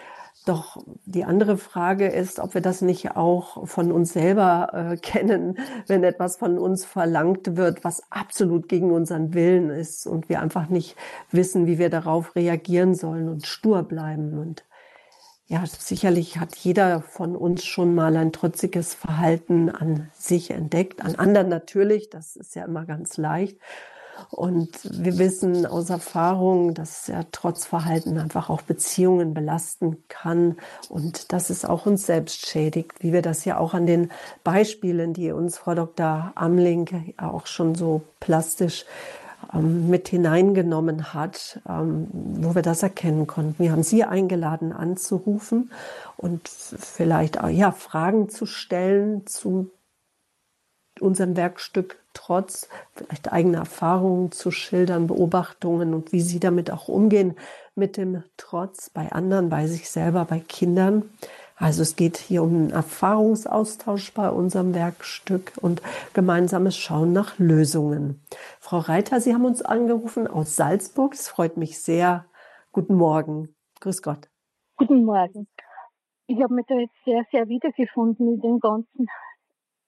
Doch die andere Frage ist, ob wir das nicht auch von uns selber äh, kennen, wenn etwas von uns verlangt wird, was absolut gegen unseren Willen ist und wir einfach nicht wissen, wie wir darauf reagieren sollen und stur bleiben. Und ja, sicherlich hat jeder von uns schon mal ein trotziges Verhalten an sich entdeckt, an anderen natürlich, das ist ja immer ganz leicht. Und wir wissen aus Erfahrung, dass ja Trotzverhalten einfach auch Beziehungen belasten kann und dass es auch uns selbst schädigt, wie wir das ja auch an den Beispielen, die uns Frau Dr. Amling auch schon so plastisch ähm, mit hineingenommen hat, ähm, wo wir das erkennen konnten. Wir haben Sie eingeladen anzurufen und vielleicht auch, ja, Fragen zu stellen zu unserem Werkstück trotz vielleicht eigene Erfahrungen zu schildern, Beobachtungen und wie Sie damit auch umgehen mit dem Trotz bei anderen, bei sich selber, bei Kindern. Also es geht hier um einen Erfahrungsaustausch bei unserem Werkstück und gemeinsames Schauen nach Lösungen. Frau Reiter, Sie haben uns angerufen aus Salzburg. Es freut mich sehr. Guten Morgen. Grüß Gott. Guten Morgen. Ich habe mich da jetzt sehr, sehr wiedergefunden in dem Ganzen.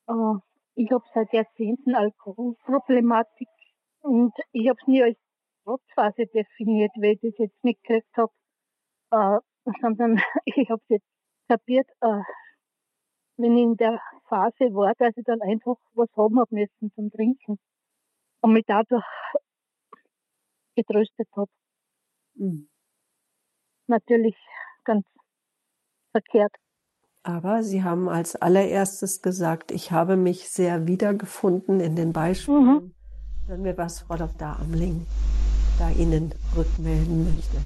Äh, ich habe seit Jahrzehnten Alkoholproblematik und ich habe es nie als Trotzphase definiert, weil ich das jetzt mitgekriegt habe, äh, sondern ich habe es jetzt kapiert, äh, wenn ich in der Phase war, dass ich dann einfach was haben habe müssen zum Trinken und mich dadurch getröstet habe. Mhm. Natürlich ganz verkehrt. Aber Sie haben als allererstes gesagt, ich habe mich sehr wiedergefunden in den Beispielen. Mhm. Hören wir, was Frau Dr. Amling da Ihnen rückmelden möchte.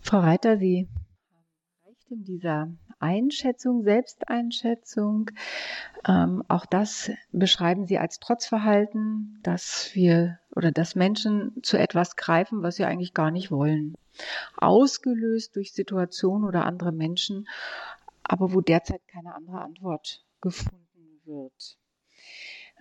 Frau Reiter, Sie in dieser Einschätzung, Selbsteinschätzung. Ähm, auch das beschreiben Sie als Trotzverhalten, dass wir oder dass Menschen zu etwas greifen, was sie eigentlich gar nicht wollen. Ausgelöst durch Situationen oder andere Menschen, aber wo derzeit keine andere Antwort gefunden wird.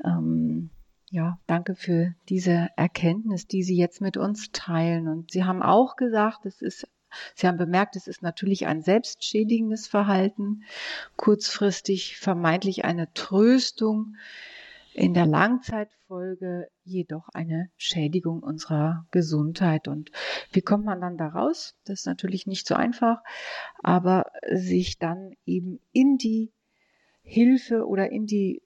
Ähm, ja, danke für diese Erkenntnis, die Sie jetzt mit uns teilen. Und Sie haben auch gesagt, es ist Sie haben bemerkt, es ist natürlich ein selbstschädigendes Verhalten, kurzfristig vermeintlich eine Tröstung, in der Langzeitfolge jedoch eine Schädigung unserer Gesundheit. Und wie kommt man dann da raus? Das ist natürlich nicht so einfach, aber sich dann eben in die Hilfe oder in die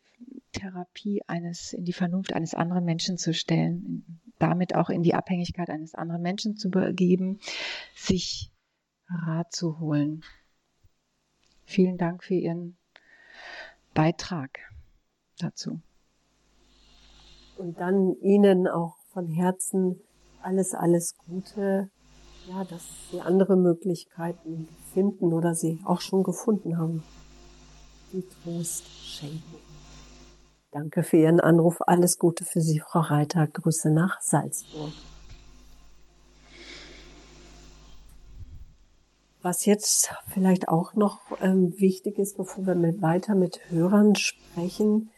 Therapie eines, in die Vernunft eines anderen Menschen zu stellen, damit auch in die Abhängigkeit eines anderen Menschen zu begeben, sich Rat zu holen. Vielen Dank für Ihren Beitrag dazu. Und dann Ihnen auch von Herzen alles, alles Gute, ja, dass Sie andere Möglichkeiten finden oder Sie auch schon gefunden haben, die Trost schenken. Danke für Ihren Anruf. Alles Gute für Sie, Frau Reiter. Grüße nach Salzburg. Was jetzt vielleicht auch noch ähm, wichtig ist, bevor wir mit, weiter mit Hörern sprechen,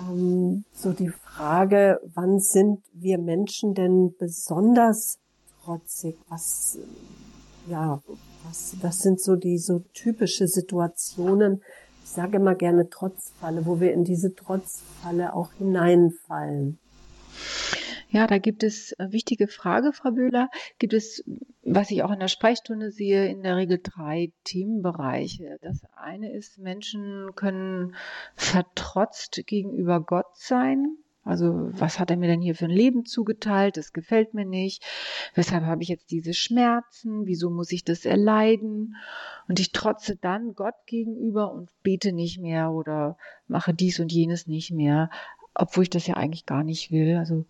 ähm, so die Frage, wann sind wir Menschen denn besonders trotzig? Was, ja, was, was sind so die so typische Situationen, sage immer gerne Trotzfalle, wo wir in diese Trotzfalle auch hineinfallen. Ja, da gibt es eine wichtige Frage, Frau Böhler. Gibt es, was ich auch in der Sprechstunde sehe, in der Regel drei Themenbereiche. Das eine ist, Menschen können vertrotzt gegenüber Gott sein. Also was hat er mir denn hier für ein Leben zugeteilt? Das gefällt mir nicht. Weshalb habe ich jetzt diese Schmerzen? Wieso muss ich das erleiden? Und ich trotze dann Gott gegenüber und bete nicht mehr oder mache dies und jenes nicht mehr, obwohl ich das ja eigentlich gar nicht will. Also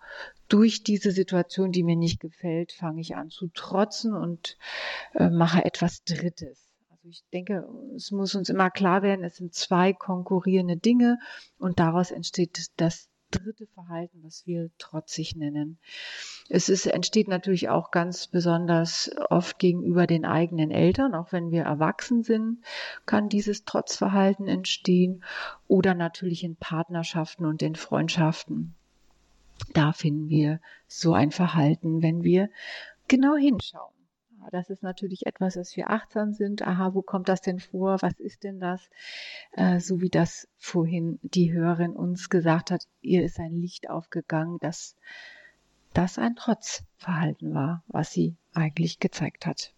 durch diese Situation, die mir nicht gefällt, fange ich an zu trotzen und äh, mache etwas Drittes. Also ich denke, es muss uns immer klar werden, es sind zwei konkurrierende Dinge und daraus entsteht das dritte Verhalten, was wir trotzig nennen. Es ist, entsteht natürlich auch ganz besonders oft gegenüber den eigenen Eltern, auch wenn wir erwachsen sind, kann dieses Trotzverhalten entstehen oder natürlich in Partnerschaften und in Freundschaften. Da finden wir so ein Verhalten, wenn wir genau hinschauen. Das ist natürlich etwas, dass wir achtsam sind. Aha, wo kommt das denn vor? Was ist denn das? Äh, so wie das vorhin die Hörerin uns gesagt hat, ihr ist ein Licht aufgegangen, dass das ein Trotzverhalten war, was sie eigentlich gezeigt hat.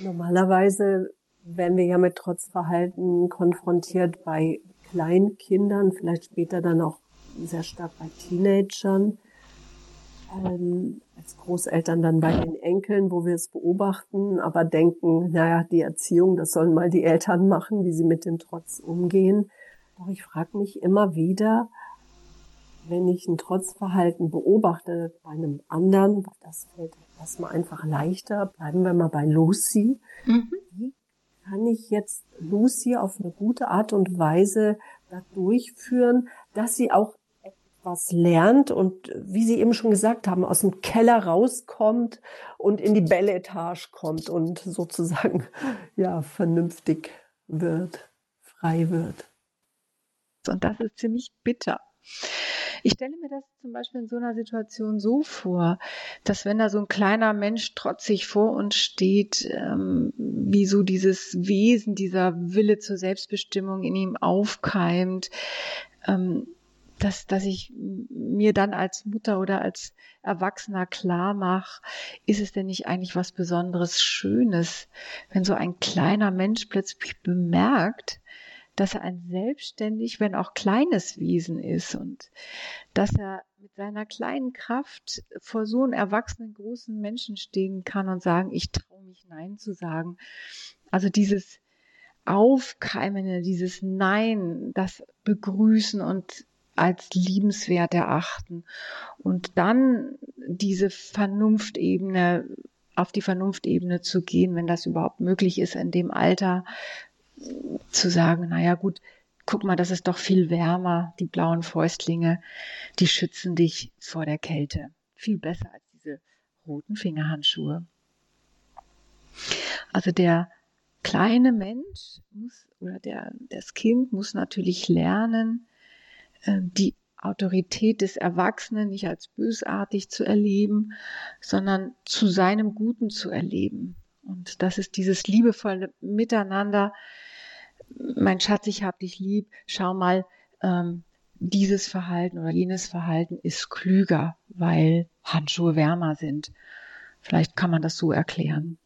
Normalerweise werden wir ja mit Trotzverhalten konfrontiert bei Kleinkindern, vielleicht später dann auch sehr stark bei Teenagern, ähm, als Großeltern dann bei den Enkeln, wo wir es beobachten, aber denken, naja, die Erziehung, das sollen mal die Eltern machen, wie sie mit dem Trotz umgehen. Doch ich frage mich immer wieder, wenn ich ein Trotzverhalten beobachte bei einem anderen, das fällt erstmal einfach leichter, bleiben wir mal bei Lucy. Mhm. Wie kann ich jetzt Lucy auf eine gute Art und Weise da durchführen, dass sie auch etwas lernt und wie Sie eben schon gesagt haben, aus dem Keller rauskommt und in die Belletage kommt und sozusagen ja vernünftig wird, frei wird. Und das ist ziemlich bitter. Ich stelle mir das zum Beispiel in so einer Situation so vor, dass wenn da so ein kleiner Mensch trotzig vor uns steht, ähm, wie so dieses Wesen, dieser Wille zur Selbstbestimmung in ihm aufkeimt, ähm, dass, dass ich mir dann als Mutter oder als Erwachsener klar mache, ist es denn nicht eigentlich was Besonderes Schönes, wenn so ein kleiner Mensch plötzlich bemerkt, dass er ein selbstständig, wenn auch kleines Wesen ist und dass er mit seiner kleinen Kraft vor so einem erwachsenen großen Menschen stehen kann und sagen, ich traue mich Nein zu sagen. Also dieses Aufkeimende, dieses Nein, das begrüßen und als liebenswert erachten und dann diese Vernunftebene auf die Vernunftebene zu gehen, wenn das überhaupt möglich ist, in dem Alter zu sagen, naja gut, guck mal, das ist doch viel wärmer, die blauen Fäustlinge, die schützen dich vor der Kälte. Viel besser als diese roten Fingerhandschuhe. Also der kleine Mensch muss, oder der, das Kind muss natürlich lernen, die Autorität des Erwachsenen nicht als bösartig zu erleben, sondern zu seinem Guten zu erleben. Und das ist dieses liebevolle Miteinander. Mein Schatz, ich hab dich lieb. Schau mal, ähm, dieses Verhalten oder jenes Verhalten ist klüger, weil Handschuhe wärmer sind. Vielleicht kann man das so erklären.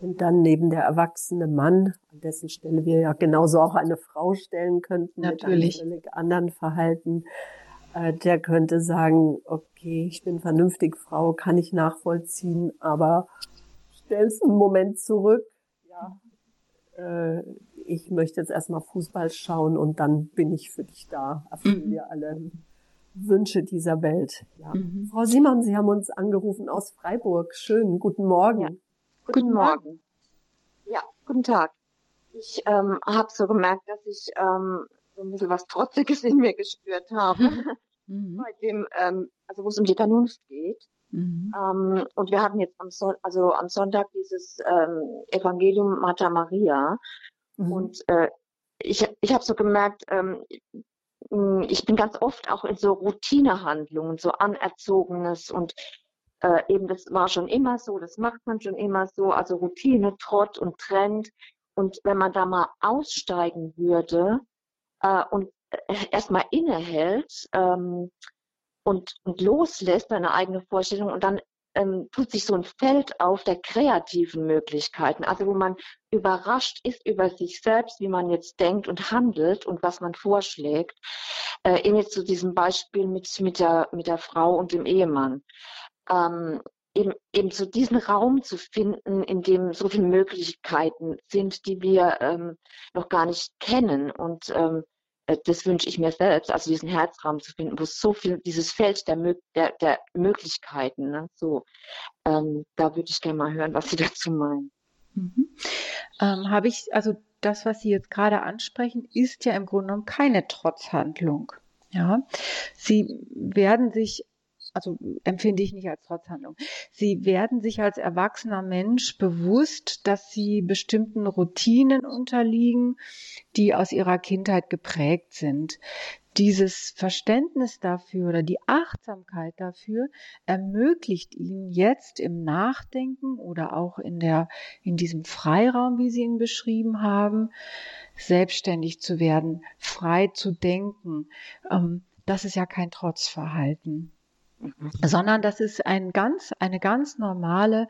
Und dann neben der erwachsene Mann, an dessen Stelle wir ja genauso auch eine Frau stellen könnten, Natürlich. mit einem völlig anderen Verhalten, äh, der könnte sagen, okay, ich bin vernünftig Frau, kann ich nachvollziehen, aber stell's einen Moment zurück, ja, äh, ich möchte jetzt erstmal Fußball schauen und dann bin ich für dich da. Erfüllen mhm. wir alle Wünsche dieser Welt. Ja. Mhm. Frau Simon, Sie haben uns angerufen aus Freiburg. Schön, guten Morgen. Ja. Guten, Morgen. Ja, guten Tag. Ich ähm, habe so gemerkt, dass ich ähm, so ein bisschen was Trotziges in mir gespürt habe. Mhm. Bei dem, ähm, also wo es um die Vernunft geht. Mhm. Ähm, und wir hatten jetzt am, Son also am Sonntag dieses ähm, Evangelium Martha Maria. Mhm. Und äh, ich, ich habe so gemerkt, ähm, ich bin ganz oft auch in so Routinehandlungen, so anerzogenes und äh, eben das war schon immer so, das macht man schon immer so, also Routine, Trott und Trend. Und wenn man da mal aussteigen würde äh, und äh, erstmal innehält ähm, und, und loslässt seine eigene Vorstellung und dann ähm, tut sich so ein Feld auf der kreativen Möglichkeiten, also wo man überrascht ist über sich selbst, wie man jetzt denkt und handelt und was man vorschlägt. Äh, eben jetzt zu diesem Beispiel mit, mit, der, mit der Frau und dem Ehemann ähm, eben, eben so diesen Raum zu finden, in dem so viele Möglichkeiten sind, die wir ähm, noch gar nicht kennen. Und ähm, äh, das wünsche ich mir selbst, also diesen Herzraum zu finden, wo so viel, dieses Feld der, der, der Möglichkeiten, ne, so, ähm, da würde ich gerne mal hören, was Sie dazu meinen. Mhm. Ähm, Habe ich, also das, was Sie jetzt gerade ansprechen, ist ja im Grunde genommen keine Trotzhandlung. Ja, Sie werden sich also empfinde ich nicht als Trotzhandlung. Sie werden sich als erwachsener Mensch bewusst, dass sie bestimmten Routinen unterliegen, die aus ihrer Kindheit geprägt sind. Dieses Verständnis dafür oder die Achtsamkeit dafür ermöglicht ihnen jetzt im Nachdenken oder auch in der, in diesem Freiraum, wie Sie ihn beschrieben haben, selbstständig zu werden, frei zu denken. Ähm, das ist ja kein Trotzverhalten. Sondern das ist ein ganz, eine ganz normale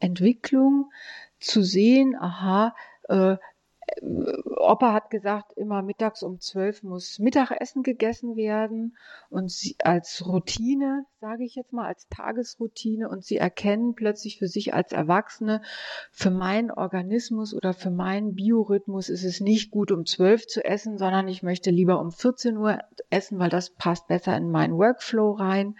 Entwicklung zu sehen, aha, äh, Opa hat gesagt, immer mittags um zwölf muss Mittagessen gegessen werden und sie als Routine, sage ich jetzt mal, als Tagesroutine und sie erkennen plötzlich für sich als Erwachsene, für meinen Organismus oder für meinen Biorhythmus ist es nicht gut um zwölf zu essen, sondern ich möchte lieber um 14 Uhr essen, weil das passt besser in meinen Workflow rein.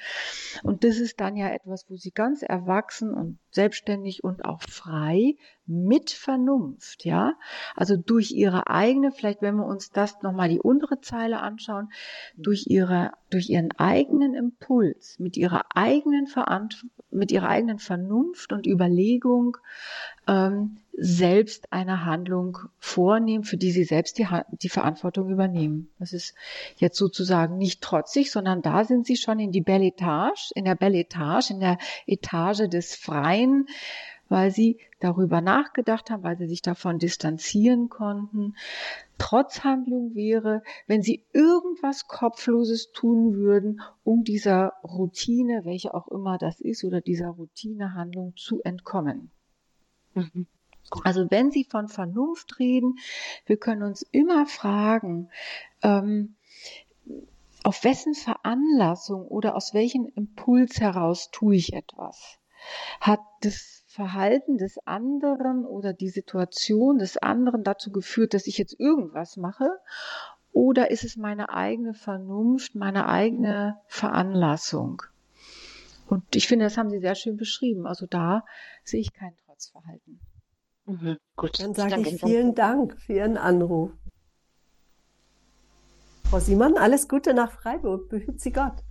Und das ist dann ja etwas, wo sie ganz erwachsen und selbstständig und auch frei mit Vernunft, ja, also durch ihre eigene, vielleicht wenn wir uns das nochmal die untere Zeile anschauen, durch ihre, durch ihren eigenen Impuls, mit ihrer eigenen Verantwortung, mit ihrer eigenen Vernunft und Überlegung ähm, selbst eine Handlung vornehmen, für die sie selbst die, die Verantwortung übernehmen. Das ist jetzt sozusagen nicht trotzig, sondern da sind sie schon in die Belle Etage, in der Belle Etage, in der Etage des Freien, weil sie darüber nachgedacht haben, weil sie sich davon distanzieren konnten. Trotzhandlung wäre, wenn sie irgendwas Kopfloses tun würden, um dieser Routine, welche auch immer das ist, oder dieser Routinehandlung zu entkommen. Mhm. Also wenn Sie von Vernunft reden, wir können uns immer fragen, ähm, auf wessen Veranlassung oder aus welchem Impuls heraus tue ich etwas? Hat das Verhalten des anderen oder die Situation des anderen dazu geführt, dass ich jetzt irgendwas mache? Oder ist es meine eigene Vernunft, meine eigene Veranlassung? Und ich finde, das haben Sie sehr schön beschrieben. Also da sehe ich kein Trotzverhalten. Mhm, gut. Dann sage ich vielen Dank für Ihren Anruf. Frau Simon, alles Gute nach Freiburg. Behüt Sie Gott.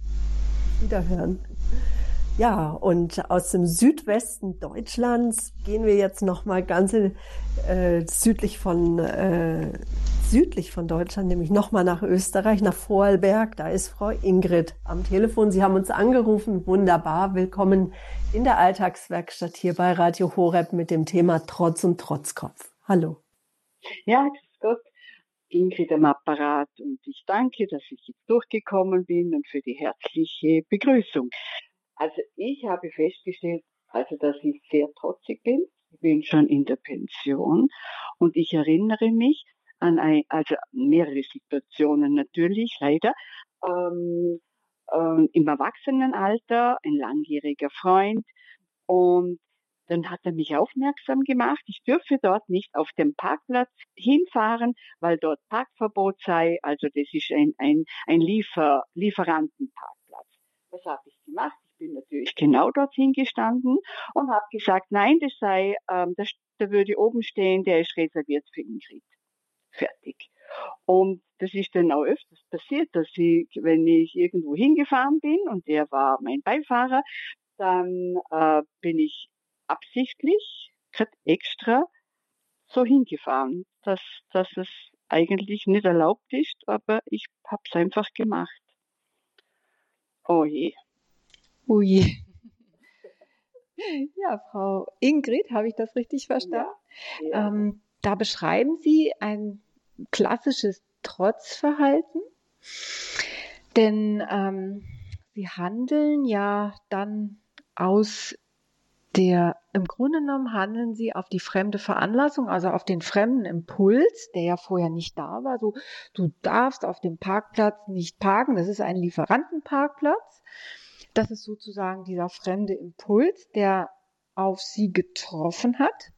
Wiederhören. Ja, und aus dem Südwesten Deutschlands gehen wir jetzt noch mal ganz äh, südlich von äh, südlich von Deutschland, nämlich noch mal nach Österreich, nach Vorarlberg. Da ist Frau Ingrid am Telefon. Sie haben uns angerufen. Wunderbar. Willkommen in der Alltagswerkstatt hier bei Radio Horeb mit dem Thema Trotz und Trotzkopf. Hallo. Ja, grüß Gott. Ingrid am Apparat und ich danke, dass ich jetzt durchgekommen bin und für die herzliche Begrüßung. Also ich habe festgestellt, also dass ich sehr trotzig bin. Ich bin schon in der Pension und ich erinnere mich an ein, also mehrere Situationen natürlich, leider. Ähm, ähm, Im Erwachsenenalter, ein langjähriger Freund und dann hat er mich aufmerksam gemacht, ich dürfe dort nicht auf dem Parkplatz hinfahren, weil dort Parkverbot sei. Also das ist ein, ein, ein Liefer, Lieferantenparkplatz. Was habe ich gemacht? bin natürlich genau dorthin gestanden und habe gesagt, nein, das sei, ähm, das, der würde oben stehen, der ist reserviert für Ingrid. Fertig. Und das ist dann auch öfters passiert, dass ich, wenn ich irgendwo hingefahren bin und der war mein Beifahrer, dann äh, bin ich absichtlich, extra so hingefahren, dass, dass es eigentlich nicht erlaubt ist, aber ich habe es einfach gemacht. Oh je. Ui. Ja, Frau Ingrid, habe ich das richtig verstanden? Ja, ja. Ähm, da beschreiben Sie ein klassisches Trotzverhalten, denn ähm, Sie handeln ja dann aus der, im Grunde genommen handeln Sie auf die fremde Veranlassung, also auf den fremden Impuls, der ja vorher nicht da war. So, du darfst auf dem Parkplatz nicht parken, das ist ein Lieferantenparkplatz. Das ist sozusagen dieser fremde Impuls, der auf sie getroffen hat.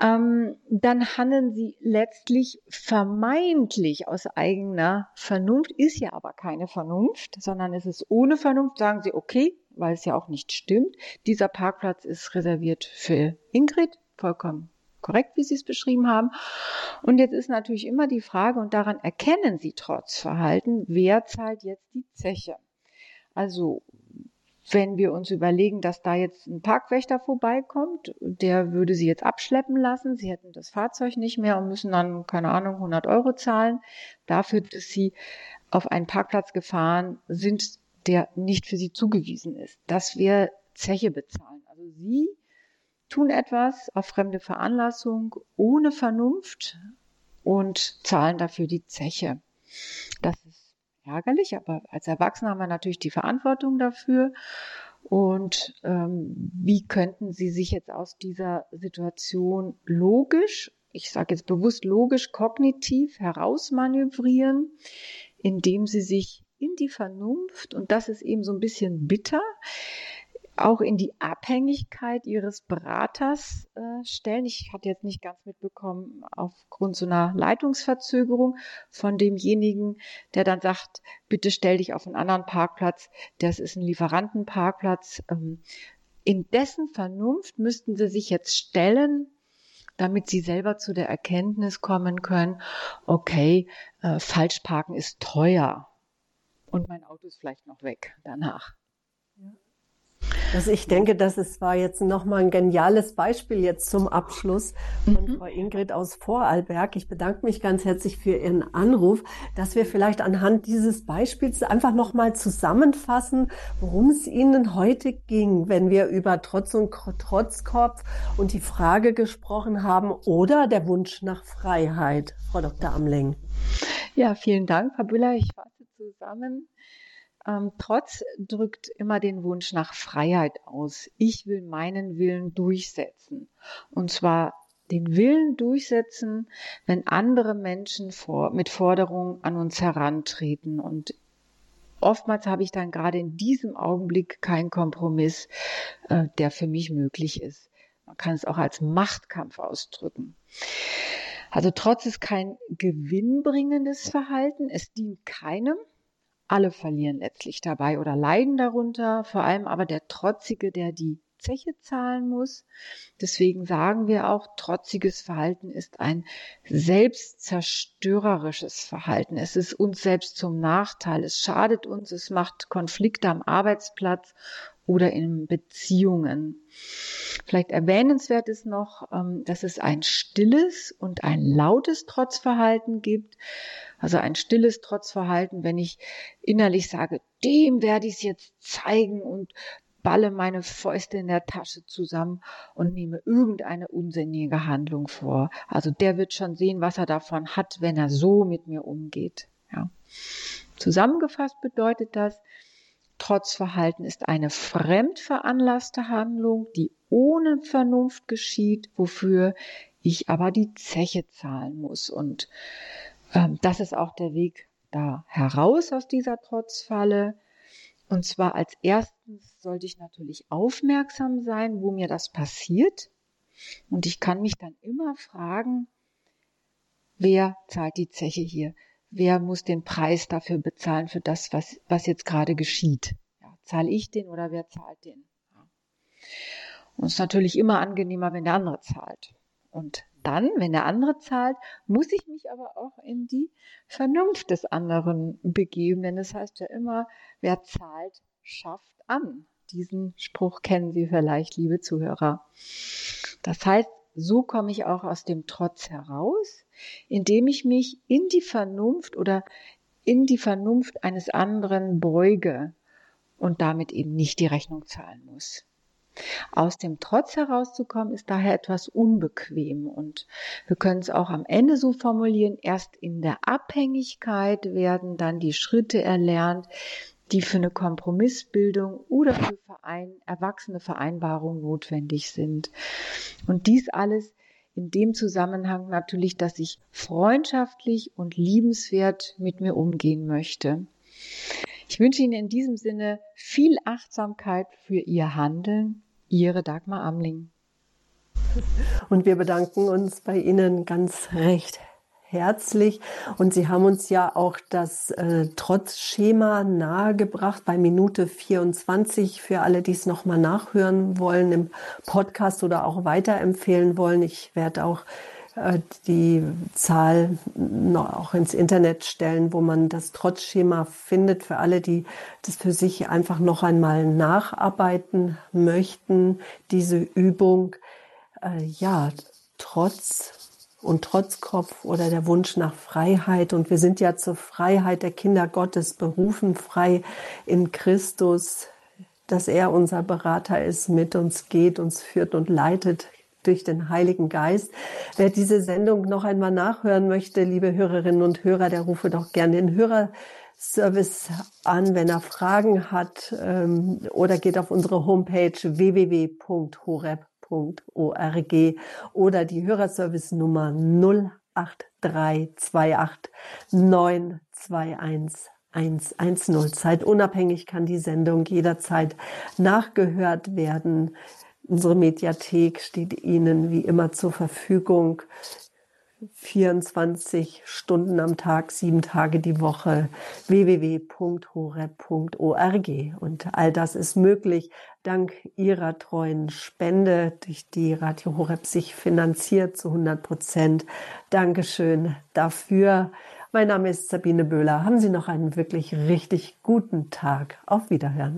Ähm, dann handeln sie letztlich vermeintlich aus eigener Vernunft, ist ja aber keine Vernunft, sondern es ist ohne Vernunft, sagen sie, okay, weil es ja auch nicht stimmt, dieser Parkplatz ist reserviert für Ingrid, vollkommen korrekt, wie Sie es beschrieben haben. Und jetzt ist natürlich immer die Frage, und daran erkennen Sie trotz Verhalten, wer zahlt jetzt die Zeche? Also wenn wir uns überlegen, dass da jetzt ein Parkwächter vorbeikommt, der würde sie jetzt abschleppen lassen, sie hätten das Fahrzeug nicht mehr und müssen dann, keine Ahnung, 100 Euro zahlen, dafür, dass sie auf einen Parkplatz gefahren sind, der nicht für sie zugewiesen ist. Das wäre Zeche bezahlen. Also sie tun etwas auf fremde Veranlassung ohne Vernunft und zahlen dafür die Zeche. Das ärgerlich, aber als Erwachsene haben wir natürlich die Verantwortung dafür. Und ähm, wie könnten Sie sich jetzt aus dieser Situation logisch ich sage jetzt bewusst logisch, kognitiv herausmanövrieren, indem sie sich in die Vernunft, und das ist eben so ein bisschen bitter, auch in die Abhängigkeit ihres Beraters äh, stellen. Ich hatte jetzt nicht ganz mitbekommen, aufgrund so einer Leitungsverzögerung von demjenigen, der dann sagt, bitte stell dich auf einen anderen Parkplatz, das ist ein Lieferantenparkplatz. Ähm, in dessen Vernunft müssten sie sich jetzt stellen, damit sie selber zu der Erkenntnis kommen können, okay, äh, Falschparken ist teuer und mein Auto ist vielleicht noch weg danach. Also ich denke, das ist, war jetzt nochmal ein geniales Beispiel jetzt zum Abschluss von mhm. Frau Ingrid aus Vorarlberg. Ich bedanke mich ganz herzlich für Ihren Anruf, dass wir vielleicht anhand dieses Beispiels einfach nochmal zusammenfassen, worum es Ihnen heute ging, wenn wir über Trotz und Trotzkopf und die Frage gesprochen haben oder der Wunsch nach Freiheit. Frau Dr. Amling. Ja, vielen Dank, Frau Büller. Ich fasse zusammen. Ähm, Trotz drückt immer den Wunsch nach Freiheit aus. Ich will meinen Willen durchsetzen. Und zwar den Willen durchsetzen, wenn andere Menschen vor, mit Forderungen an uns herantreten. Und oftmals habe ich dann gerade in diesem Augenblick keinen Kompromiss, äh, der für mich möglich ist. Man kann es auch als Machtkampf ausdrücken. Also Trotz ist kein gewinnbringendes Verhalten. Es dient keinem. Alle verlieren letztlich dabei oder leiden darunter, vor allem aber der Trotzige, der die Zeche zahlen muss. Deswegen sagen wir auch, trotziges Verhalten ist ein selbstzerstörerisches Verhalten. Es ist uns selbst zum Nachteil. Es schadet uns. Es macht Konflikte am Arbeitsplatz oder in Beziehungen. Vielleicht erwähnenswert ist noch, ähm, dass es ein stilles und ein lautes Trotzverhalten gibt. Also ein stilles Trotzverhalten, wenn ich innerlich sage, dem werde ich es jetzt zeigen und balle meine Fäuste in der Tasche zusammen und nehme irgendeine unsinnige Handlung vor. Also der wird schon sehen, was er davon hat, wenn er so mit mir umgeht. Ja. Zusammengefasst bedeutet das, Trotzverhalten ist eine fremdveranlasste Handlung, die ohne Vernunft geschieht, wofür ich aber die Zeche zahlen muss. Und das ist auch der Weg da heraus aus dieser Trotzfalle. Und zwar als erstens sollte ich natürlich aufmerksam sein, wo mir das passiert. Und ich kann mich dann immer fragen, wer zahlt die Zeche hier? wer muss den Preis dafür bezahlen für das, was, was jetzt gerade geschieht. Ja, zahle ich den oder wer zahlt den? Und es ist natürlich immer angenehmer, wenn der andere zahlt. Und dann, wenn der andere zahlt, muss ich mich aber auch in die Vernunft des anderen begeben. Denn es das heißt ja immer, wer zahlt, schafft an. Diesen Spruch kennen Sie vielleicht, liebe Zuhörer. Das heißt, so komme ich auch aus dem Trotz heraus, indem ich mich in die Vernunft oder in die Vernunft eines anderen beuge und damit eben nicht die Rechnung zahlen muss. Aus dem Trotz herauszukommen ist daher etwas unbequem und wir können es auch am Ende so formulieren, erst in der Abhängigkeit werden dann die Schritte erlernt, die für eine Kompromissbildung oder für Verein, erwachsene Vereinbarung notwendig sind. Und dies alles in dem Zusammenhang natürlich, dass ich freundschaftlich und liebenswert mit mir umgehen möchte. Ich wünsche Ihnen in diesem Sinne viel Achtsamkeit für Ihr Handeln. Ihre Dagmar Amling. Und wir bedanken uns bei Ihnen ganz recht herzlich. Und Sie haben uns ja auch das äh, Trotzschema nahegebracht bei Minute 24 für alle, die es nochmal nachhören wollen im Podcast oder auch weiterempfehlen wollen. Ich werde auch die Zahl auch ins Internet stellen, wo man das Trotzschema findet für alle, die das für sich einfach noch einmal nacharbeiten möchten. Diese Übung, äh, ja, trotz und Trotzkopf oder der Wunsch nach Freiheit. Und wir sind ja zur Freiheit der Kinder Gottes berufen, frei in Christus, dass er unser Berater ist, mit uns geht, uns führt und leitet durch den Heiligen Geist. Wer diese Sendung noch einmal nachhören möchte, liebe Hörerinnen und Hörer, der rufe doch gerne den Hörerservice an, wenn er Fragen hat, ähm, oder geht auf unsere Homepage www.horeb horeb.org oder die Hörerservice-Nummer 08328 921 110. Zeitunabhängig kann die Sendung jederzeit nachgehört werden. Unsere Mediathek steht Ihnen wie immer zur Verfügung. 24 Stunden am Tag, sieben Tage die Woche, www.horeb.org. Und all das ist möglich dank Ihrer treuen Spende, durch die Radio Horeb sich finanziert zu 100 Prozent. Dankeschön dafür. Mein Name ist Sabine Böhler. Haben Sie noch einen wirklich richtig guten Tag. Auf Wiederhören.